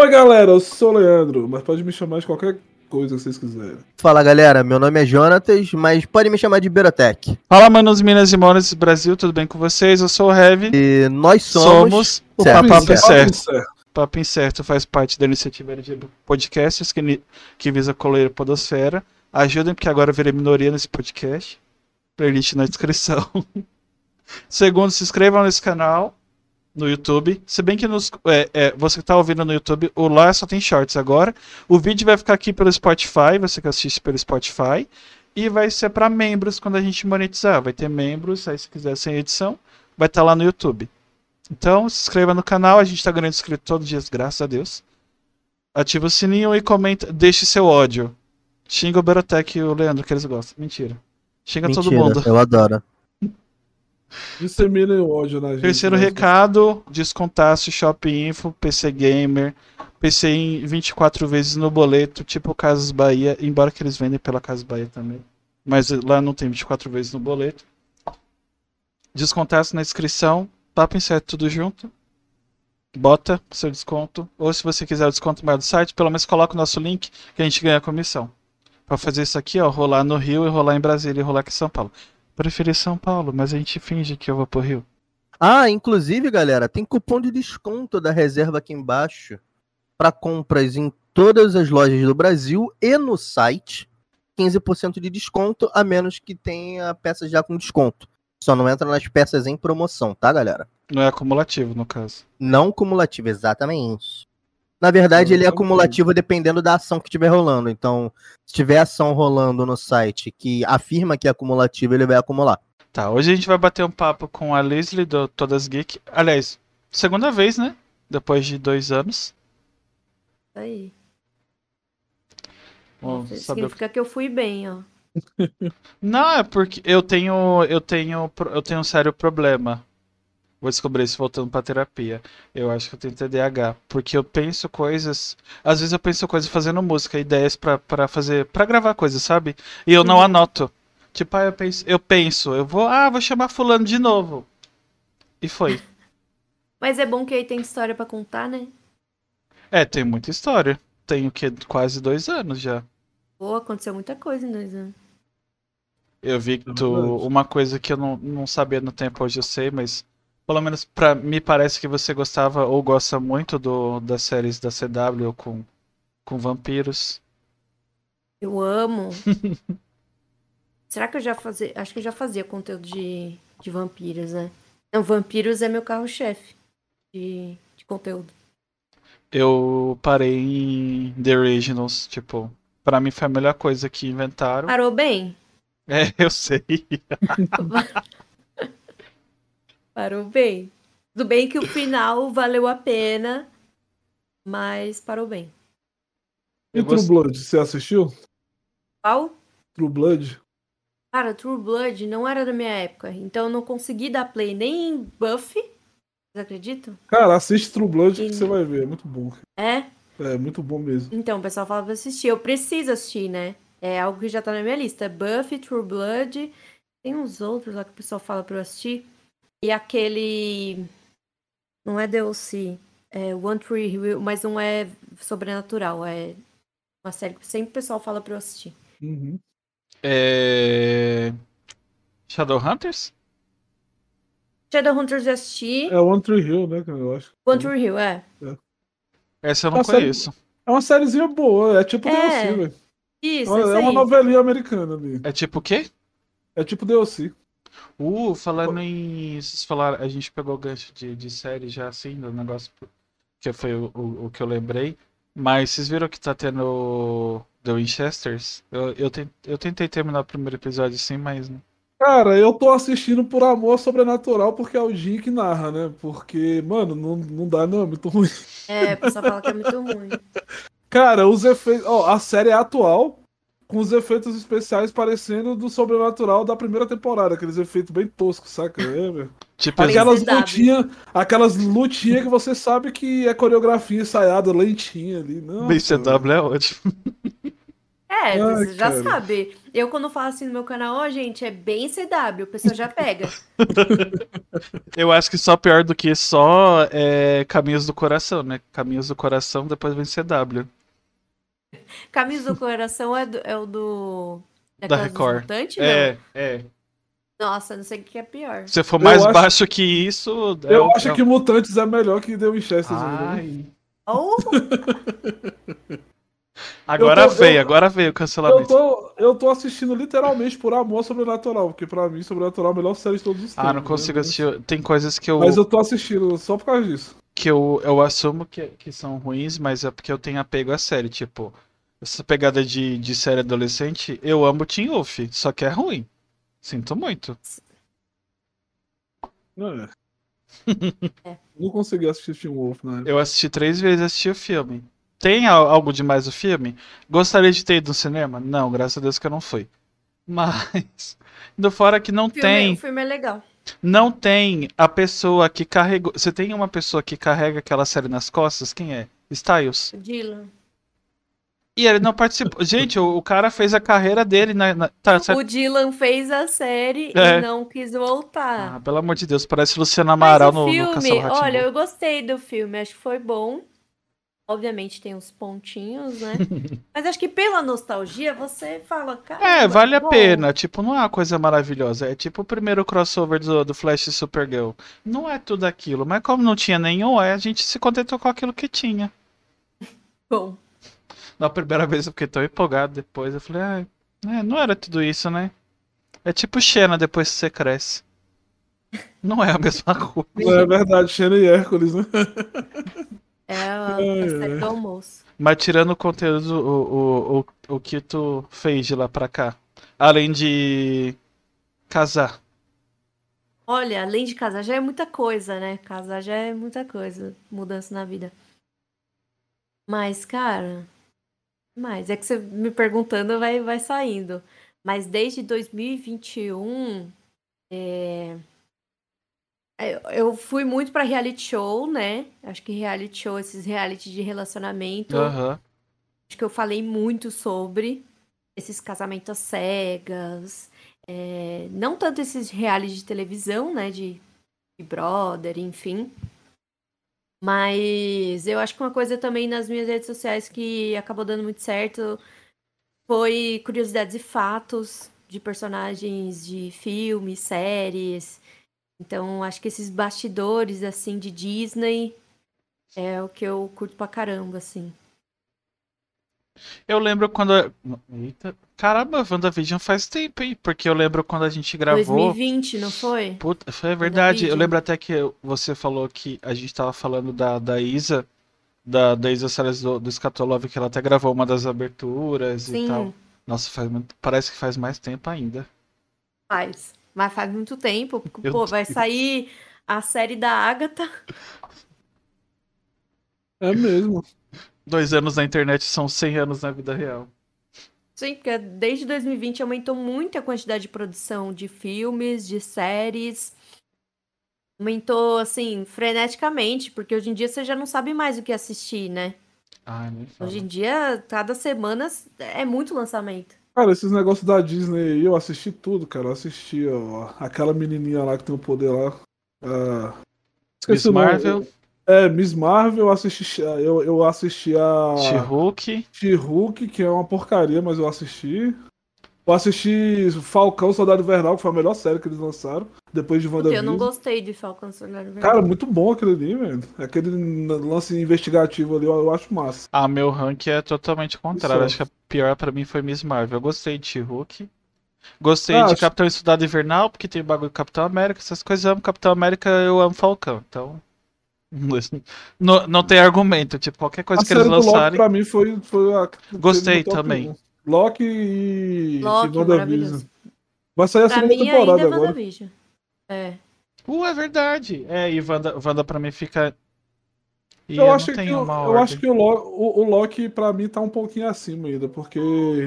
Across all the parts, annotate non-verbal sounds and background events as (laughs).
Oi, galera, eu sou o Leandro, mas pode me chamar de qualquer coisa que vocês quiserem. Fala galera, meu nome é Jonatas, mas pode me chamar de Berotec. Fala, manos, minas e monas do Brasil, tudo bem com vocês? Eu sou o Heavy. E nós somos. Somos o Certo. Papo Papo Incerto. Incerto. Papo Incerto faz parte da iniciativa de podcasts que, que visa colorir a podosfera. Ajudem, porque agora eu virei minoria nesse podcast. Playlist na descrição. (laughs) Segundo, se inscrevam nesse canal no YouTube. Se bem que nos, é, é, você que tá ouvindo no YouTube, o lá só tem shorts agora. O vídeo vai ficar aqui pelo Spotify, você que assiste pelo Spotify. E vai ser para membros quando a gente monetizar. Vai ter membros, aí se quiser sem edição, vai estar lá no YouTube. Então, se inscreva no canal, a gente tá ganhando inscrito todos os dias, graças a Deus. Ativa o sininho e comenta, deixe seu ódio. Xinga o Berotec e o Leandro, que eles gostam. Mentira. Xinga todo Mentira, mundo. Eu adoro. O ódio na gente. Terceiro mas- recado, descontaço, Shopping Info, PC Gamer, PC em 24 vezes no boleto, tipo Casas Bahia, embora que eles vendem pela Casas Bahia também. Mas lá não tem 24 vezes no boleto. Descontaço na inscrição, papo incerto tudo junto. Bota seu desconto. Ou se você quiser o desconto mais do site, pelo menos coloca o nosso link que a gente ganha a comissão. Pra fazer isso aqui, ó, rolar no Rio e rolar em Brasília e rolar aqui em São Paulo. Preferi São Paulo, mas a gente finge que eu vou pro Rio. Ah, inclusive, galera, tem cupom de desconto da reserva aqui embaixo para compras em todas as lojas do Brasil e no site. 15% de desconto, a menos que tenha peças já com desconto. Só não entra nas peças em promoção, tá, galera? Não é acumulativo, no caso. Não cumulativo, exatamente. Na verdade, ele é acumulativo dependendo da ação que estiver rolando. Então, se tiver ação rolando no site que afirma que é acumulativo, ele vai acumular. Tá, hoje a gente vai bater um papo com a Leslie do Todas Geek. Aliás, segunda vez, né? Depois de dois anos. Aí. Isso saber o que- Significa que eu fui bem, ó. (laughs) Não, é porque eu tenho, eu tenho, eu tenho um sério problema. Vou descobrir isso voltando pra terapia. Eu acho que eu tenho TDAH, porque eu penso coisas, às vezes eu penso coisas fazendo música, ideias pra para fazer, pra gravar coisas, sabe? E eu não Uhum. anoto. Tipo, ah, eu penso, eu penso, eu vou, ah, vou chamar fulano de novo. E foi. (laughs) Mas é bom que aí tem história pra contar, né? É, tem muita história. Tenho que quase dois anos já. Pô, aconteceu muita coisa em dois anos. Eu vi que tu, verdade. uma coisa que eu não, não sabia no tempo, hoje eu sei, mas pelo menos pra me parece que você gostava ou gosta muito do, das séries da CW com, com vampiros. Eu amo. (laughs) Será que eu já fazia. Acho que eu já fazia conteúdo de, de vampiros, né? Não, vampiros é meu carro-chefe de, de conteúdo. Eu parei em The Originals, tipo, pra mim foi a melhor coisa que inventaram. Parou bem? É, eu sei. (laughs) Parou bem. Tudo bem que o final valeu a pena, mas parou bem. E True Blood, você assistiu? Qual? True Blood? Cara, True Blood não era da minha época, então eu não consegui dar play nem em Buffy. Vocês acreditam? Cara, assiste True Blood que Sim. você vai ver, é muito bom. É? É muito bom mesmo. Então, o pessoal fala pra assistir. Eu preciso assistir, né? É algo que já tá na minha lista. Buffy, True Blood. Tem uns outros lá que o pessoal fala pra eu assistir. E aquele. Não é DLC. É One Tree Hill, mas não é sobrenatural. É uma série que sempre o pessoal fala pra eu assistir. Uhum. É... Shadowhunters? Shadowhunters já assisti. É One Tree Hill, né, eu acho. One Tree Hill, é. Essa eu não sério? conheço. É uma sériezinha boa, é tipo É, DLC, velho. Isso, É isso uma novelinha americana ali. É tipo o quê? É tipo DLC. Uh, falando em. Vocês falaram, a gente pegou o gancho de, de série já assim, do negócio que foi o, o, o que eu lembrei. Mas vocês viram que tá tendo The Winchesters? Eu, eu, ten- eu tentei terminar o primeiro episódio assim, mas. não- Cara, eu tô assistindo por amor sobrenatural porque é o Jim que narra, né? Porque, mano, não, não dá não, é muito ruim. É, o pessoal fala que é muito ruim. (laughs) Cara, os efeitos. Ó, a série é atual, com os efeitos especiais parecendo do sobrenatural da primeira temporada, aqueles efeitos bem toscos, saca? É, velho. (laughs) Tipo, Aquelas CW. lutinhas, aquelas lutinhas que você sabe que é coreografia ensaiada lentinha ali. Não, BCW é ótimo. É, Ai, você já cara. sabe. Eu, quando falo assim no meu canal, ó, gente, é bem CW, a pessoa já pega. (laughs) Eu acho que só pior do que só é Caminhos do Coração, né? Caminhos do Coração, depois vem CW. (laughs) Caminhos do Coração é, do- é o do. Da dos Record. mutantes, não? É, é. Nossa, não sei o que é pior. Se for Eu mais acho- baixo que isso. é Eu o- acho é o- que Mutantes é melhor que The Winchester. né? Ai. Ou (laughs) Agora Eu tô- veio, eu- agora veio o Eu cancelamento. tô, eu tô assistindo literalmente por amor ao sobrenatural, porque pra mim Sobrenatural é a melhor série de todos os tempos. Ah, não consigo né? assistir. Tem coisas que eu, Mas eu tô assistindo só por causa disso. Que eu, eu assumo que, que são ruins, mas é porque eu tenho apego à série. Tipo, essa pegada de, de série adolescente, eu amo Teen Wolf, só que é ruim. Sinto muito. Não é. (laughs) É. Não consegui assistir Teen Wolf, né? Eu assisti três vezes e assisti o filme. Tem al- algo demais o filme? Gostaria de ter ido no cinema? Não, graças a Deus que eu não fui. Mas, (laughs) indo fora que não o filme, tem, o filme é legal. Não tem a pessoa que carregou. Você tem uma pessoa que carrega aquela série nas costas? Quem é? Styles. O Dylan. E ele não participou. (laughs) Gente, o, o cara fez a carreira dele na. na- tá, certo? O Dylan fez a série É. e não quis voltar. Ah, pelo amor de Deus, parece Luciana Mas Amaral no, no filme, Rá-Tim-Bum. olha, eu gostei do filme, acho que foi bom. Obviamente tem uns pontinhos, né? (laughs) Mas acho que pela nostalgia você fala, cara. É, vale a bom. pena. Tipo, não é uma coisa maravilhosa. É tipo o primeiro crossover do, do Flash e Supergirl. Não é tudo aquilo. Mas como não tinha nenhum, é, a gente se contentou com aquilo que tinha. (laughs) Bom, Na primeira vez eu fiquei tão empolgado. Depois eu falei, ah, é, não era tudo isso, né? É tipo Xena depois que você cresce. Não é a mesma (laughs) coisa. Não é verdade, Xena e Hércules, né? É a, série do almoço. Mas tirando o conteúdo, o, o, o, o que tu fez de lá pra cá. Além de casar. Olha, além de casar já é muita coisa, né? Casar já é muita coisa, mudança na vida. Mas, cara, mas é que você me perguntando vai, vai saindo. Mas desde 2021, é, eu- eu fui muito pra reality show, né? Acho que reality show, esses reality de relacionamento, Aham. acho que eu falei muito sobre esses casamentos às cegas, é, não tanto esses reality de televisão, né, de, de brother, enfim. Mas eu acho que uma coisa também nas minhas redes sociais que acabou dando muito certo foi curiosidades e fatos de personagens de filmes, séries. Então, acho que esses bastidores, assim, de Disney é o que eu curto pra caramba, assim. Eu lembro quando. Eita. Caramba, WandaVision faz tempo, hein? Porque eu lembro quando a gente gravou. 2020, não foi? Puta, foi verdade. Eu lembro até que você falou que a gente tava falando da, da Isa, da, da Isa Salles do, do Scatolove, que ela até gravou uma das aberturas e Sim, tal. Nossa, faz parece que faz mais tempo ainda. faz. Mas faz muito tempo. porque, Meu Pô, vai Deus. sair a série da Agatha. É mesmo. Dois anos na internet são 100 anos na vida real. Sim, porque desde 2020 aumentou muito a quantidade de produção de filmes, de séries. Aumentou, assim, freneticamente, porque hoje em dia você já não sabe mais o que assistir, né? Ai, nem fala. Hoje em dia, cada semana é muito lançamento. Cara, esses negócios da Disney aí, eu assisti tudo, cara. Eu assisti, ó, aquela menininha lá que tem o poder lá. ah, Miss. Marvel, É, Miss Marvel, eu assisti, eu, eu assisti a She-Hulk. She-Hulk, que é uma porcaria, mas eu assisti. Eu assisti Falcão, Soldado Invernal, que foi a melhor série que eles lançaram, depois de Porque eu não WandaVision. gostei de Falcon Soldado Cara, Invernal. muito bom aquele ali, velho. Aquele lance investigativo ali, eu, acho massa. Ah, meu rank é totalmente contrário. Isso. Acho que a pior pra mim foi Miss Marvel. Eu gostei de She-Hulk. Gostei Ah, de acho- Capitão Estudado Invernal, porque tem bagulho do Capitão América, essas coisas. Eu amo Capitão América, eu amo Falcão. Então. (laughs) Não, não tem argumento. Tipo, qualquer coisa a que eles do Loki lançarem. pra mim foi, foi a. Gostei top também. Loki e. Loki, e WandaVision. maravilhoso. Vai sair a Pra segunda mim temporada ainda é agora. WandaVision. É. Uh, é verdade. É, e Wanda, Wanda pra mim fica. E Eu, não acho que, eu ordem. acho que o, Lo- o, o Loki, pra mim, tá um pouquinho acima ainda, porque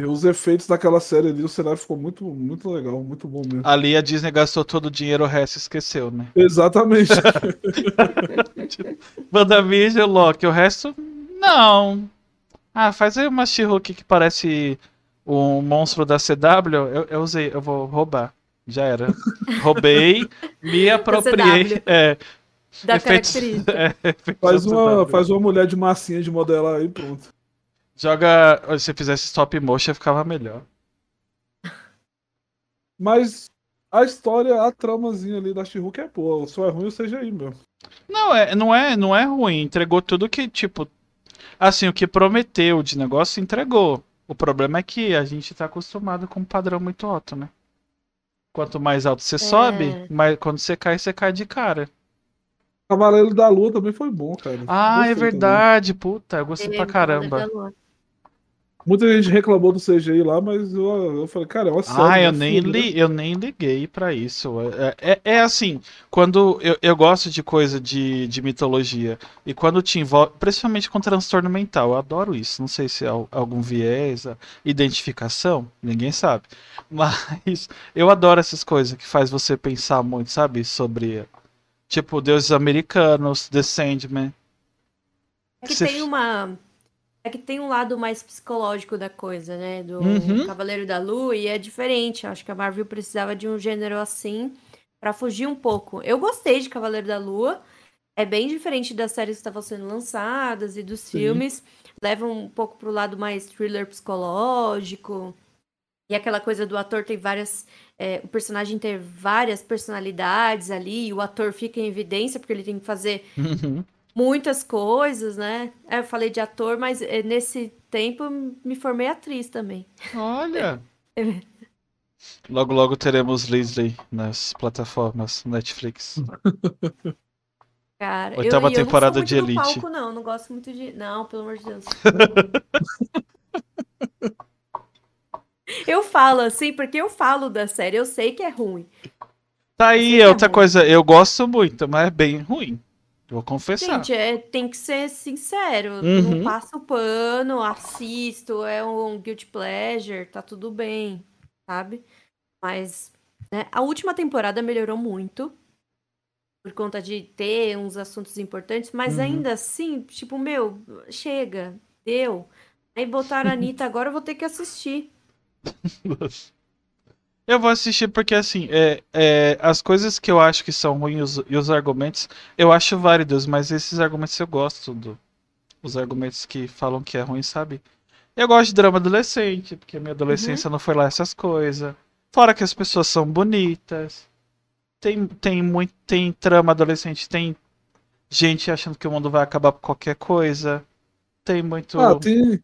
os efeitos daquela série ali, o cenário ficou muito, muito legal, muito bom mesmo. Ali a Disney gastou todo o dinheiro, o resto esqueceu, né? Exatamente. (laughs) WandaVision, Loki, o resto, não. Ah, faz aí uma She-Hulk que parece o o monstro da CW, eu, eu usei, eu vou roubar. Já era. Roubei, me (laughs) apropriei. CW. É, Da efeitos- característica. (laughs) é, Faz uma, CW. faz uma mulher de massinha de modelar aí, pronto. Joga. Se fizesse stop motion, ficava melhor. Mas a história, a tramazinha ali da She-Hulk é boa. Só é ruim o CGI, meu. Não, é, não é, não é ruim. Entregou tudo que, tipo. Assim, o que prometeu de negócio, entregou. O problema é que a gente tá acostumado com um padrão muito alto, né? Quanto mais alto você sobe, mais, quando você cai, você cai de cara. Cavaleiro da Lua também foi bom, cara. Ah, é Gostei também. verdade, puta, eu gostei Ele pra é Cavaleiro caramba. Muita gente reclamou do CGI lá, mas eu, eu falei, cara, é uma série. Ah, eu né, nem, filme, né? li, eu nem liguei pra isso. É, é, é assim, quando eu, eu gosto de coisa de, de mitologia, e quando te envolve, principalmente com transtorno mental, eu adoro isso. Não sei se é al- algum viés, identificação, ninguém sabe. (laughs) Mas eu adoro essas coisas que faz você pensar muito, sabe? Sobre, tipo, deuses americanos, The Sandman. É que Você- tem uma. É que tem um lado mais psicológico da coisa, né? Do Uhum. Cavaleiro da Lua, e é diferente. Acho que a Marvel precisava de um gênero assim pra fugir um pouco. Eu gostei de Cavaleiro da Lua. É bem diferente das séries que estavam sendo lançadas e dos Sim. filmes. Leva um pouco pro lado mais thriller psicológico. E aquela coisa do ator ter várias. é, o personagem ter várias personalidades ali, e o ator fica em evidência, porque ele tem que fazer Uhum. Muitas coisas, né? É, Eu falei de ator, mas eh, nesse tempo eu me formei atriz também. Olha! (laughs) Logo, logo teremos Leslie nas plataformas Netflix. Cara, Oitava eu, eu temporada não de sou muito do Elite. palco, não, não gosto muito de. Não, pelo amor de Deus. (laughs) eu falo assim, porque eu falo da série, eu sei que é ruim. Tá aí, é outra ruim. coisa, eu gosto muito, mas é bem ruim. Vou confessar. Gente, é, tem que ser sincero. Uhum. Não passa o pano, assisto, é um guilty pleasure, tá tudo bem, sabe? Mas né, a última temporada melhorou muito. Por conta de ter uns assuntos importantes, mas Uhum. ainda assim, tipo, meu, chega, deu. Aí botaram a Anitta, agora eu vou ter que assistir. (laughs) Eu vou assistir porque, assim, é, é, as coisas que eu acho que são ruins e os argumentos, eu acho válidos, mas esses argumentos eu gosto do, os argumentos que falam que é ruim, sabe? Eu gosto de drama adolescente, porque minha adolescência não foi lá essas coisas. Fora que as pessoas são bonitas. Tem, tem muito, tem trama adolescente, tem gente achando que o mundo vai acabar por qualquer coisa. Tem muito. Ah, tem.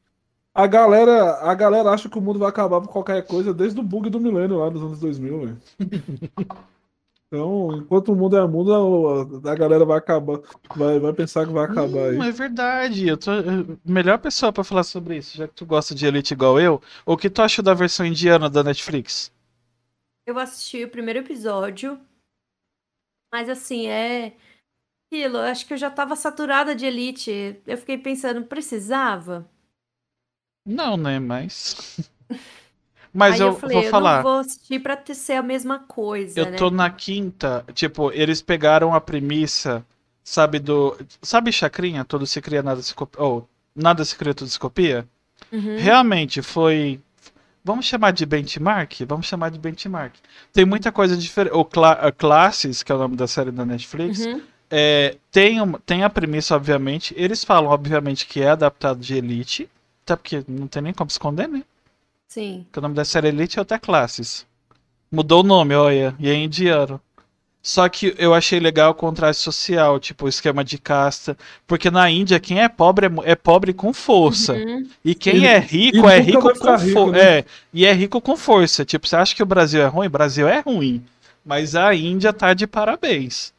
A galera, a galera acha que o mundo vai acabar por qualquer coisa desde o bug do milênio lá dos anos 2000, velho. (laughs) Então, enquanto o mundo é mundo, a, a galera vai acabar, vai, vai pensar que vai acabar Hum, aí. é verdade. Eu tô eu- melhor pessoa pra falar sobre isso, já que tu gosta de Elite igual eu. O que tu achou da versão indiana da Netflix? Eu assisti o primeiro episódio, mas assim, é aquilo, eu acho que eu já tava saturada de Elite. Eu fiquei pensando, precisava? Não, né? Mas. (laughs) Mas Aí eu, eu falei, vou eu falar. não vou assistir pra ter ser a mesma coisa, Eu né? tô na quinta. Tipo, eles pegaram a premissa, sabe, do. Sabe Chacrinha? Tudo se cria, nada se copia. Ou nada se cria, tudo se copia? Uhum. Realmente foi. Vamos chamar de benchmark? Vamos chamar de benchmark. Tem muita coisa diferente. O Cla Classes, que é o nome da série da Netflix, Uhum. é, tem, uma- tem a premissa, obviamente. Eles falam, obviamente, que é adaptado de Elite. Até porque não tem nem como esconder, né? Sim. Porque o nome da série Elite é até Classes. Mudou o nome, olha, e é indiano. Só que eu achei legal o contraste social, tipo, o esquema de casta. Porque na Índia, quem é pobre é, é pobre com força. Uhum. E quem E- é e rico nunca é rico com rico, força. né? É, e é rico com força. Tipo, você acha que o Brasil é ruim? O Brasil é ruim. Mas a Índia tá de parabéns.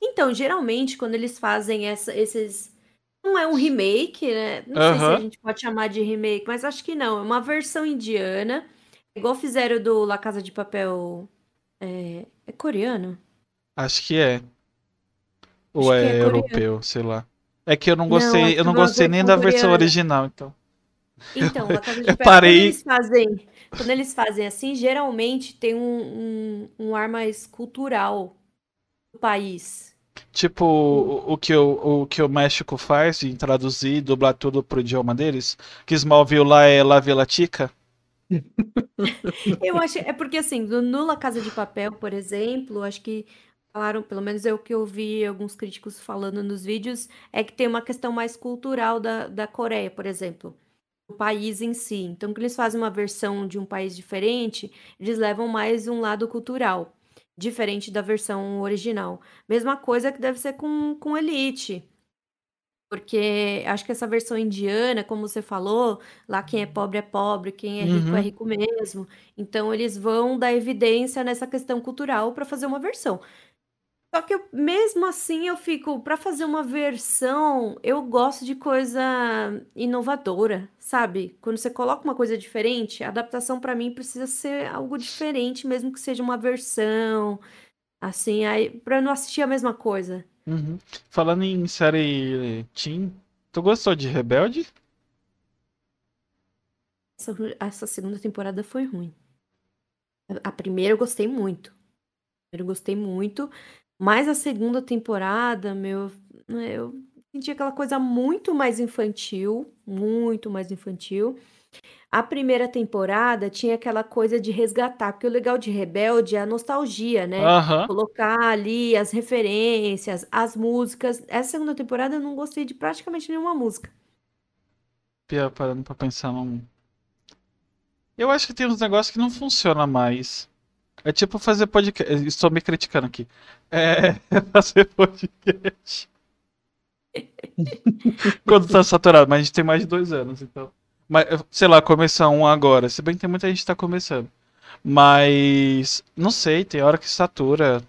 Então, geralmente, quando eles fazem essa- esses. Não é um remake, né? Não sei se a gente pode chamar de remake, mas acho que não. É uma versão indiana. Igual fizeram do La Casa de Papel. É, é coreano? Acho que é. Ou é, é coreano. europeu, sei lá. É que eu não Não, gostei, acho eu não gostei nem versão da versão coreana. original, então. Então, La Casa (laughs) de Papel, parei- quando eles fazem, quando eles fazem assim, geralmente tem um, um, um ar mais cultural do país. Tipo, o, que o, o que o México faz em traduzir e dublar tudo pro idioma deles, que Smallville lá é La Vela Tica. Eu acho, é porque assim, no La Casa de Papel, por exemplo, acho que falaram, pelo menos é o que eu vi alguns críticos falando nos vídeos, é que tem uma questão mais cultural da, da Coreia, por exemplo, o país em si. Então, quando eles fazem uma versão de um país diferente, eles levam mais um lado cultural, diferente da versão original. Mesma coisa que deve ser com, com Elite. Porque acho que essa versão indiana, como você falou, lá quem é pobre é pobre, quem é rico é Uhum. rico mesmo. Então eles vão dar evidência nessa questão cultural para fazer uma versão. Só que eu- mesmo assim eu fico, para fazer uma versão, eu gosto de coisa inovadora, sabe? Quando você coloca uma coisa diferente, a adaptação para mim precisa ser algo diferente, mesmo que seja uma versão, assim, aí para não assistir a mesma coisa. Uhum. Falando em série Teen, tu gostou de Rebelde? Essa, essa segunda temporada foi ruim. A primeira eu gostei muito. A primeira eu gostei muito. Mas a segunda temporada, meu, né, eu senti aquela coisa muito mais infantil. Muito mais infantil. A primeira temporada tinha aquela coisa de resgatar, porque o legal de Rebelde é a nostalgia, né? Aham. Colocar ali as referências, as músicas. Essa segunda temporada eu não gostei de praticamente nenhuma música. Pia- Parando pra pensar num. Eu acho que tem uns negócios que não funcionam mais. É tipo fazer podcast. Estou me criticando aqui. É (laughs) fazer podcast. (laughs) Quando tá saturado, mas a gente tem mais de dois anos, então. Mas, sei lá, começar um agora. Se bem que tem muita gente que tá começando. Mas. Não sei, tem hora que satura.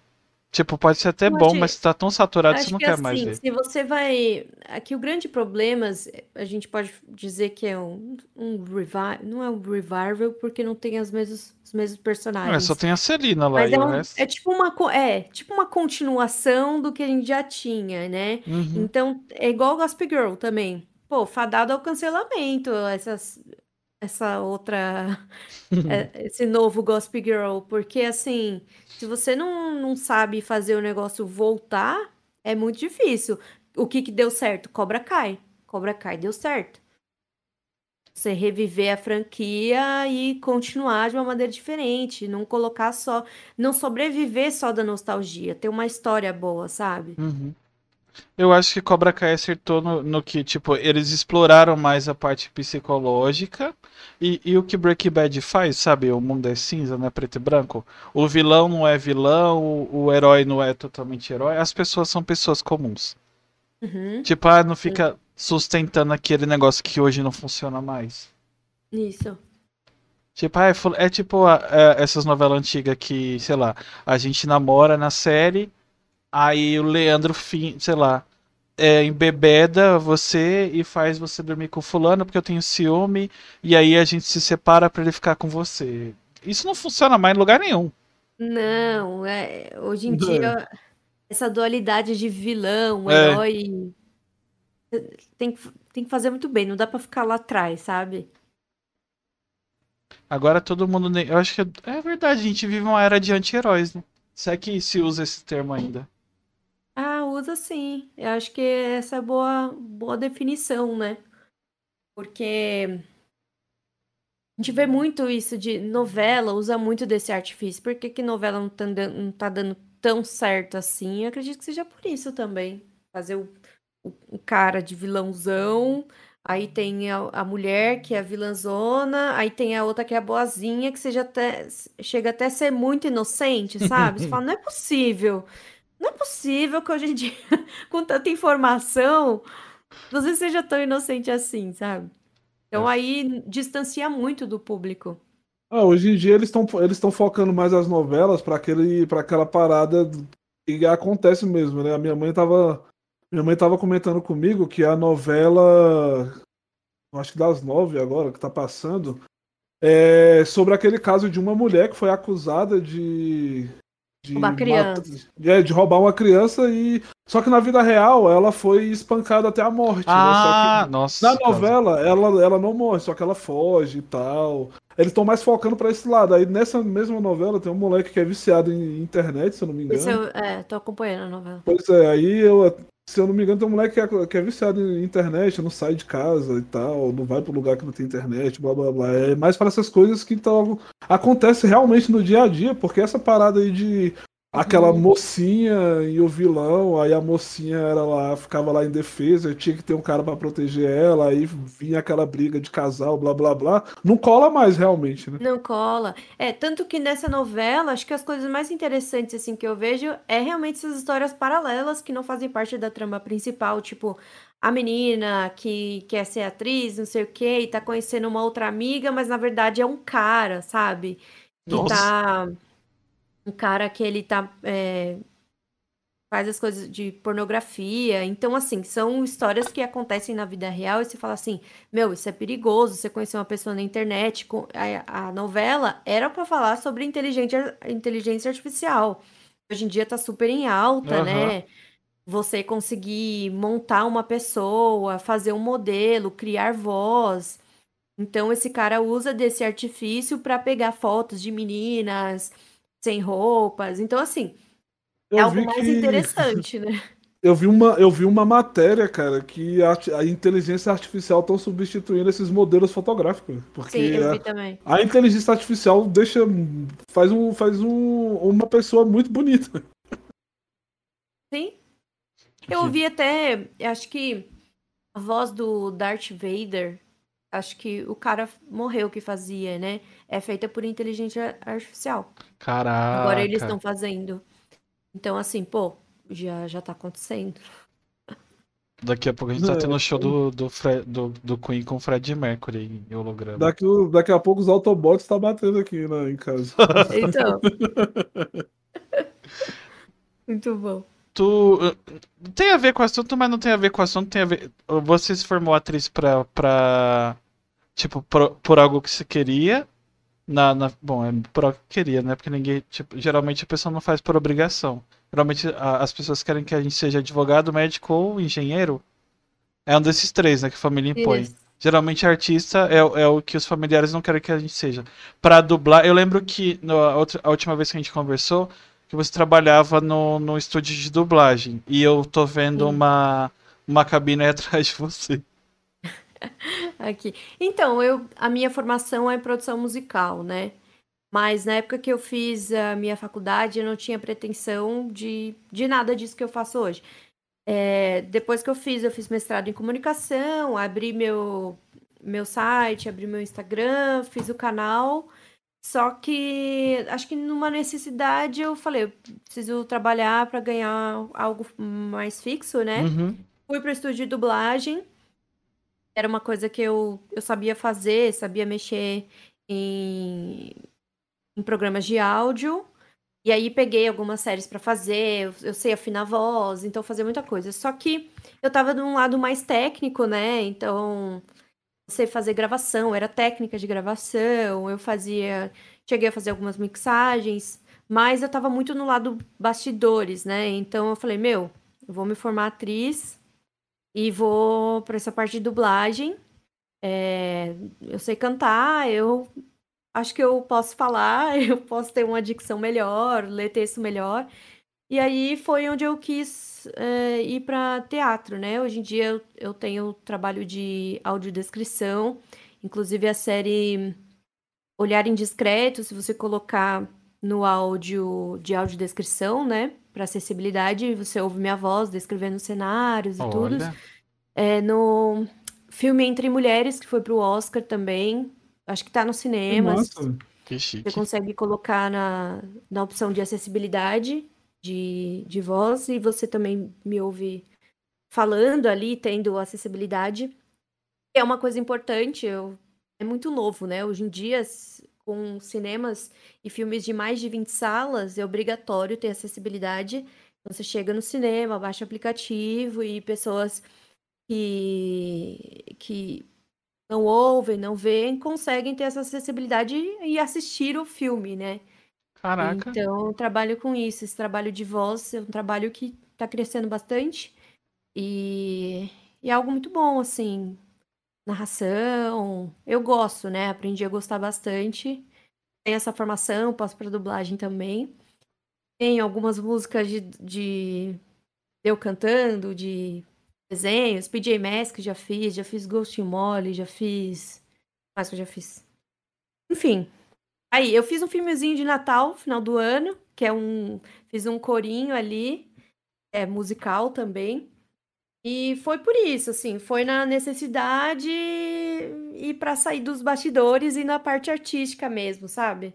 Tipo, pode ser até Eu bom, acho- mas tá tão saturado que você Acho não que quer mais assim, ver. se você vai. Aqui o grande problema, a gente pode dizer que é um, um revival. Não é um revival porque não tem as mesmos, os mesmos Não, é, personagens. só tem a Celina lá Mas e é, um- é tipo uma, é, tipo uma continuação do que a gente já tinha, né? Uhum. Então, é igual Gossip Girl também. Pô, fadado ao cancelamento, essas, essa outra, é, (laughs) esse novo Gossip Girl, porque assim, se você não, não sabe fazer o negócio voltar, é muito difícil. O que que deu certo? Cobra Kai. Cobra Kai deu certo. Você reviver a franquia e continuar de uma maneira diferente, não colocar só, não sobreviver só da nostalgia, ter uma história boa, sabe? Uhum. Eu acho que Cobra Kai acertou no, no que, tipo, eles exploraram mais a parte psicológica e, e o que Breaking Bad faz, sabe? O mundo é cinza, não é preto e branco. O vilão não é vilão, o, o herói não é totalmente herói. As pessoas são pessoas comuns. Uhum, Tipo, ah, não fica sustentando aquele negócio que hoje não funciona mais. isso. Tipo, ah, é, é tipo a- é, essas novelas antigas que, sei lá, a gente namora na série, aí o Leandro, fim, sei lá, é, embebeda você e faz você dormir com fulano porque eu tenho ciúme, e aí a gente se separa pra ele ficar com você. Isso não funciona mais em lugar nenhum. Não, é, hoje em É. dia, essa dualidade de vilão, É. herói, tem, que- tem que fazer muito bem, não dá pra ficar lá atrás, sabe? Agora todo mundo. Eu acho que é, é verdade, a gente vive uma era de anti-heróis, né? Se é que se usa esse termo ainda. Usa sim. Eu acho que essa é boa, boa definição, né? Porque a gente vê muito isso de novela, usa muito desse artifício. Por que, que novela não tá, dan- não tá dando tão certo assim? Eu acredito que seja por isso também. Fazer o, o, o cara de vilãozão, aí tem a, a mulher que é a vilãzona, aí tem a outra que é a boazinha, que seja até, chega até a ser muito inocente, sabe? Você fala, não é possível. Não é possível que hoje em dia, (laughs) com tanta informação, você seja tão inocente assim, sabe? Então aí distancia muito do público. Ah, hoje em dia eles estão eles focando mais as novelas para aquele para aquela parada que acontece mesmo, né? A minha mãe tava minha mãe tava comentando comigo que a novela acho que das nove agora que tá passando é sobre aquele caso de uma mulher que foi acusada de de, Roubar criança. é, de roubar uma criança e só que na vida real ela foi espancada até a morte, né? Só Ah, que nossa. na cara. novela, ela, ela não morre, só que ela foge e tal. Eles estão mais focando pra esse lado. Aí nessa mesma novela tem um moleque que é viciado em internet, se eu não me Esse engano. eu, é, tô acompanhando a novela. Pois é, aí eu se eu não me engano, tem um moleque que é, que é viciado em internet, não sai de casa e tal, não vai pro lugar que não tem internet, blá blá blá. É mais para essas coisas que tão, acontece realmente no dia a dia, porque essa parada aí de aquela mocinha e o vilão, aí a mocinha era lá, ficava lá em defesa, tinha que ter um cara para proteger ela, aí vinha aquela briga de casal, blá blá blá. Não cola mais realmente, né? Não cola. É, tanto que nessa novela, acho que as coisas mais interessantes assim que eu vejo é realmente essas histórias paralelas que não fazem parte da trama principal, tipo a menina que quer ser atriz, não sei o quê, e tá conhecendo uma outra amiga, mas na verdade é um cara, sabe? Que Nossa. tá um cara que ele tá. é, faz as coisas de pornografia. Então, assim, são histórias que acontecem na vida real e você fala assim: meu, isso é perigoso. Você conhecer uma pessoa na internet. com- A, a novela era pra falar sobre inteligência, inteligência artificial. Hoje em dia tá super em alta, Aham. né? Você conseguir montar uma pessoa, fazer um modelo, criar voz. Então, esse cara usa desse artifício pra pegar fotos de meninas sem roupas. Então, assim, é Eu algo vi mais que interessante, né? eu vi uma eu vi uma matéria, cara, que a, a inteligência artificial estão substituindo esses modelos fotográficos, porque Sim, eu a- vi também. A inteligência artificial deixa. faz, um, faz um, uma pessoa muito bonita. Sim. Eu ouvi até, acho que a voz do Darth Vader, acho que o cara morreu que fazia, né? É feita por inteligência artificial. Caraca. Agora eles estão fazendo. Então, assim, pô, já, já tá acontecendo. Daqui a pouco a gente tá tendo o show do, do, Fre- do, do Queen com o Fred Mercury em holograma. Daqui, daqui a pouco os Autobots tá batendo aqui né, em casa. (laughs) Então. (laughs) Muito bom. Tu. eh, Tem a ver com o assunto, mas não tem a ver com o assunto, tem a ver. Você se formou atriz pra. pra tipo, por, por algo que você queria. Na, na, bom, é por algo que queria, né? Porque ninguém. Tipo, geralmente a pessoa não faz por obrigação. Geralmente a- as pessoas querem que a gente seja advogado, médico ou engenheiro. É um desses três, né? Que a família impõe. Isso. Geralmente artista é, o- é o que os familiares não querem que a gente seja. Pra dublar, eu lembro que no- a, outra- a última vez que a gente conversou, que você trabalhava no, no estúdio de dublagem. E eu tô vendo Sim. uma, uma cabine aí atrás de você. (laughs) Aqui. Então, eu, a minha formação é em produção musical, né? Mas na época que eu fiz a minha faculdade, eu não tinha pretensão de, de nada disso que eu faço hoje. É, depois que eu fiz, eu fiz mestrado em comunicação, abri meu, meu site, abri meu Instagram, fiz o canal. Só que acho que numa necessidade eu falei, eu preciso trabalhar para ganhar algo mais fixo, né? Uhum. Fui para o estúdio de dublagem. Era uma coisa que eu, eu sabia fazer, sabia mexer em, em programas de áudio. E aí peguei algumas séries para fazer, eu, eu sei afinar voz, então fazia muita coisa. Só que eu tava de um lado mais técnico, né? Então, sei fazer gravação, era técnica de gravação, eu fazia, cheguei a fazer algumas mixagens, mas eu tava muito no lado bastidores, né? Então eu falei, meu, eu vou me formar atriz e vou para essa parte de dublagem. É, eu sei cantar, eu acho que eu posso falar, (laughs) eu posso ter uma dicção melhor, ler texto melhor. E aí foi onde eu quis é, ir para teatro, né? Hoje em dia eu, eu tenho trabalho de audiodescrição, inclusive a série Olhar Indiscreto, se você colocar no áudio de audiodescrição, né? Para acessibilidade, você ouve minha voz descrevendo cenários e tudo. É, no filme Entre Mulheres, que foi pro Oscar também. Acho que tá nos Que cinemas. massa. Que Você chique. consegue colocar na, na opção de acessibilidade de, de voz e você também me ouve falando ali, tendo acessibilidade. É uma coisa importante, eu, é muito novo, né? Hoje em dia, com cinemas e filmes de mais de 20 salas, é obrigatório ter acessibilidade. Então, você chega no cinema, baixa o aplicativo e pessoas que, que não ouvem, não veem, conseguem ter essa acessibilidade e assistir o filme, né? Caraca. Então, eu trabalho com isso. Esse trabalho de voz é um trabalho que está crescendo bastante e, e é algo muito bom, assim. Narração, eu gosto, né? Aprendi a gostar bastante. Tenho essa formação, passo para dublagem também. Tem algumas músicas de, de eu cantando, de desenhos, PJ Mask já fiz, já fiz Ghost Molly, já fiz. Mais que eu já fiz. Enfim. Aí, eu fiz um filmezinho de Natal, final do ano, que é um. Fiz um corinho ali, é musical também. E foi por isso, assim, foi na necessidade e para sair dos bastidores e na parte artística mesmo, sabe?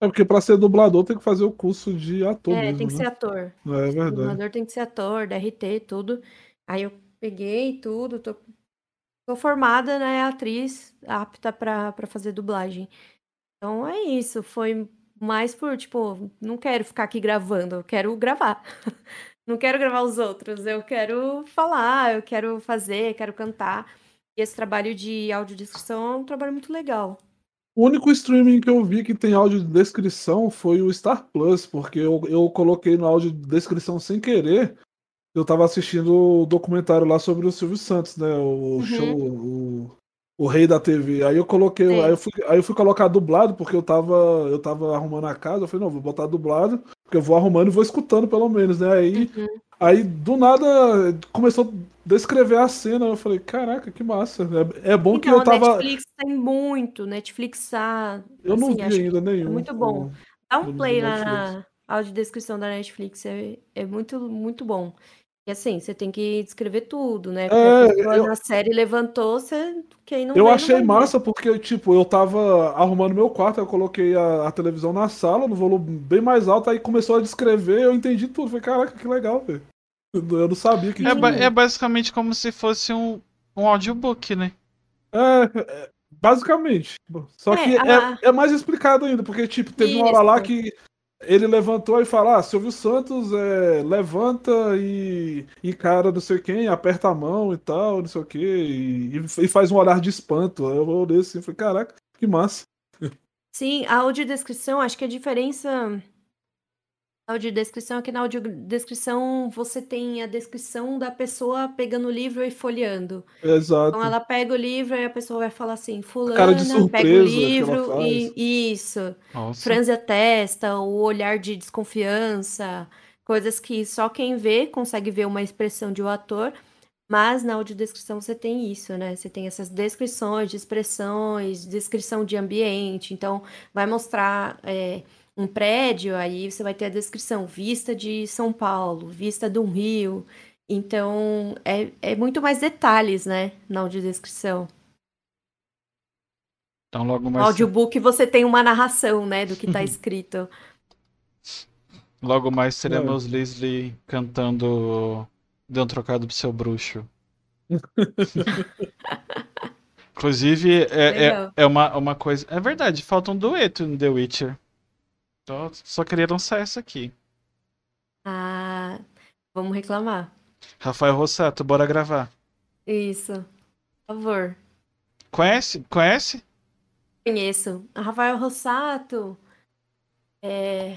É porque pra ser dublador tem que fazer o curso de ator É, mesmo, tem que né? ser ator. É verdade. Dublador tem que ser ator, DRT, tudo. Aí eu peguei tudo, tô, tô formada, né, atriz apta pra fazer dublagem. Então é isso, foi mais por, tipo, não quero ficar aqui gravando, eu quero gravar. (laughs) Não quero gravar os outros, eu quero falar, eu quero fazer, quero cantar. E esse trabalho de audiodescrição é um trabalho muito legal. O único streaming que eu vi que tem áudio de descrição foi o Star Plus, porque eu, eu coloquei no áudio de descrição sem querer. Eu tava assistindo o documentário lá sobre o Silvio Santos, né? O Uhum. show, o, o rei da TV. Aí eu coloquei, aí eu, fui, aí eu fui colocar dublado, porque eu tava, eu tava arrumando a casa. Eu falei, não, vou botar dublado, porque eu vou arrumando e vou escutando pelo menos, né? Aí, Uhum. aí do nada começou a descrever a cena. Eu falei, caraca, que massa. É, é bom que Então, eu a tava. Netflix tem muito, Netflix ah, Eu não assim, vi acho que ainda nenhum. muito bom. Dá um play lá na audiodescrição da Netflix, é, é muito, muito bom. E assim, você tem que descrever tudo, né? Porque É, a pessoa eu- na série levantou, você, quem não Eu vê, não achei ver. massa porque, tipo, eu tava arrumando meu quarto, eu coloquei a, a televisão na sala, no volume bem mais alto, aí começou a descrever, eu entendi tudo. Falei, caraca, que legal, velho. Eu não sabia que É, ba- é basicamente como se fosse um, um audiobook, né? É, é, basicamente. Só É, que a- é, é mais explicado ainda, porque, tipo, teve uma hora lá Isso. que ele levantou e fala, ah, Silvio Santos é, levanta e encara não sei quem, aperta a mão e tal, não sei o quê, e, e faz um olhar de espanto. Eu olhei assim e falei, caraca, que massa. Sim, a audiodescrição, acho que a diferença. Audiodescrição é que na audiodescrição você tem a descrição da pessoa pegando o livro e folheando. Exato. Então ela pega o livro e a pessoa vai falar assim, cara de fulana, pega o surpresa livro e isso, Nossa. franze a testa, o olhar de desconfiança, coisas que só quem vê consegue ver uma expressão de um ator, mas na audiodescrição você tem isso, né? Você tem essas descrições de expressões, descrição de ambiente, então vai mostrar é, um prédio, aí você vai ter a descrição, vista de São Paulo, vista do Rio, então é, é muito mais detalhes, né, na audiodescrição. Então logo No mais, audiobook você tem uma narração, né, do que tá (laughs) escrito. logo mais É. teremos Leslie cantando Dê um trocado pro seu bruxo. (laughs) Inclusive, é, é, é uma, uma coisa. É verdade, falta um dueto no The Witcher. Só, só queria lançar essa aqui. Ah, vamos reclamar. Rafael Rossato, bora gravar. Isso. Por favor. Conhece? Conhece? Conheço. A Rafael Rossato. é,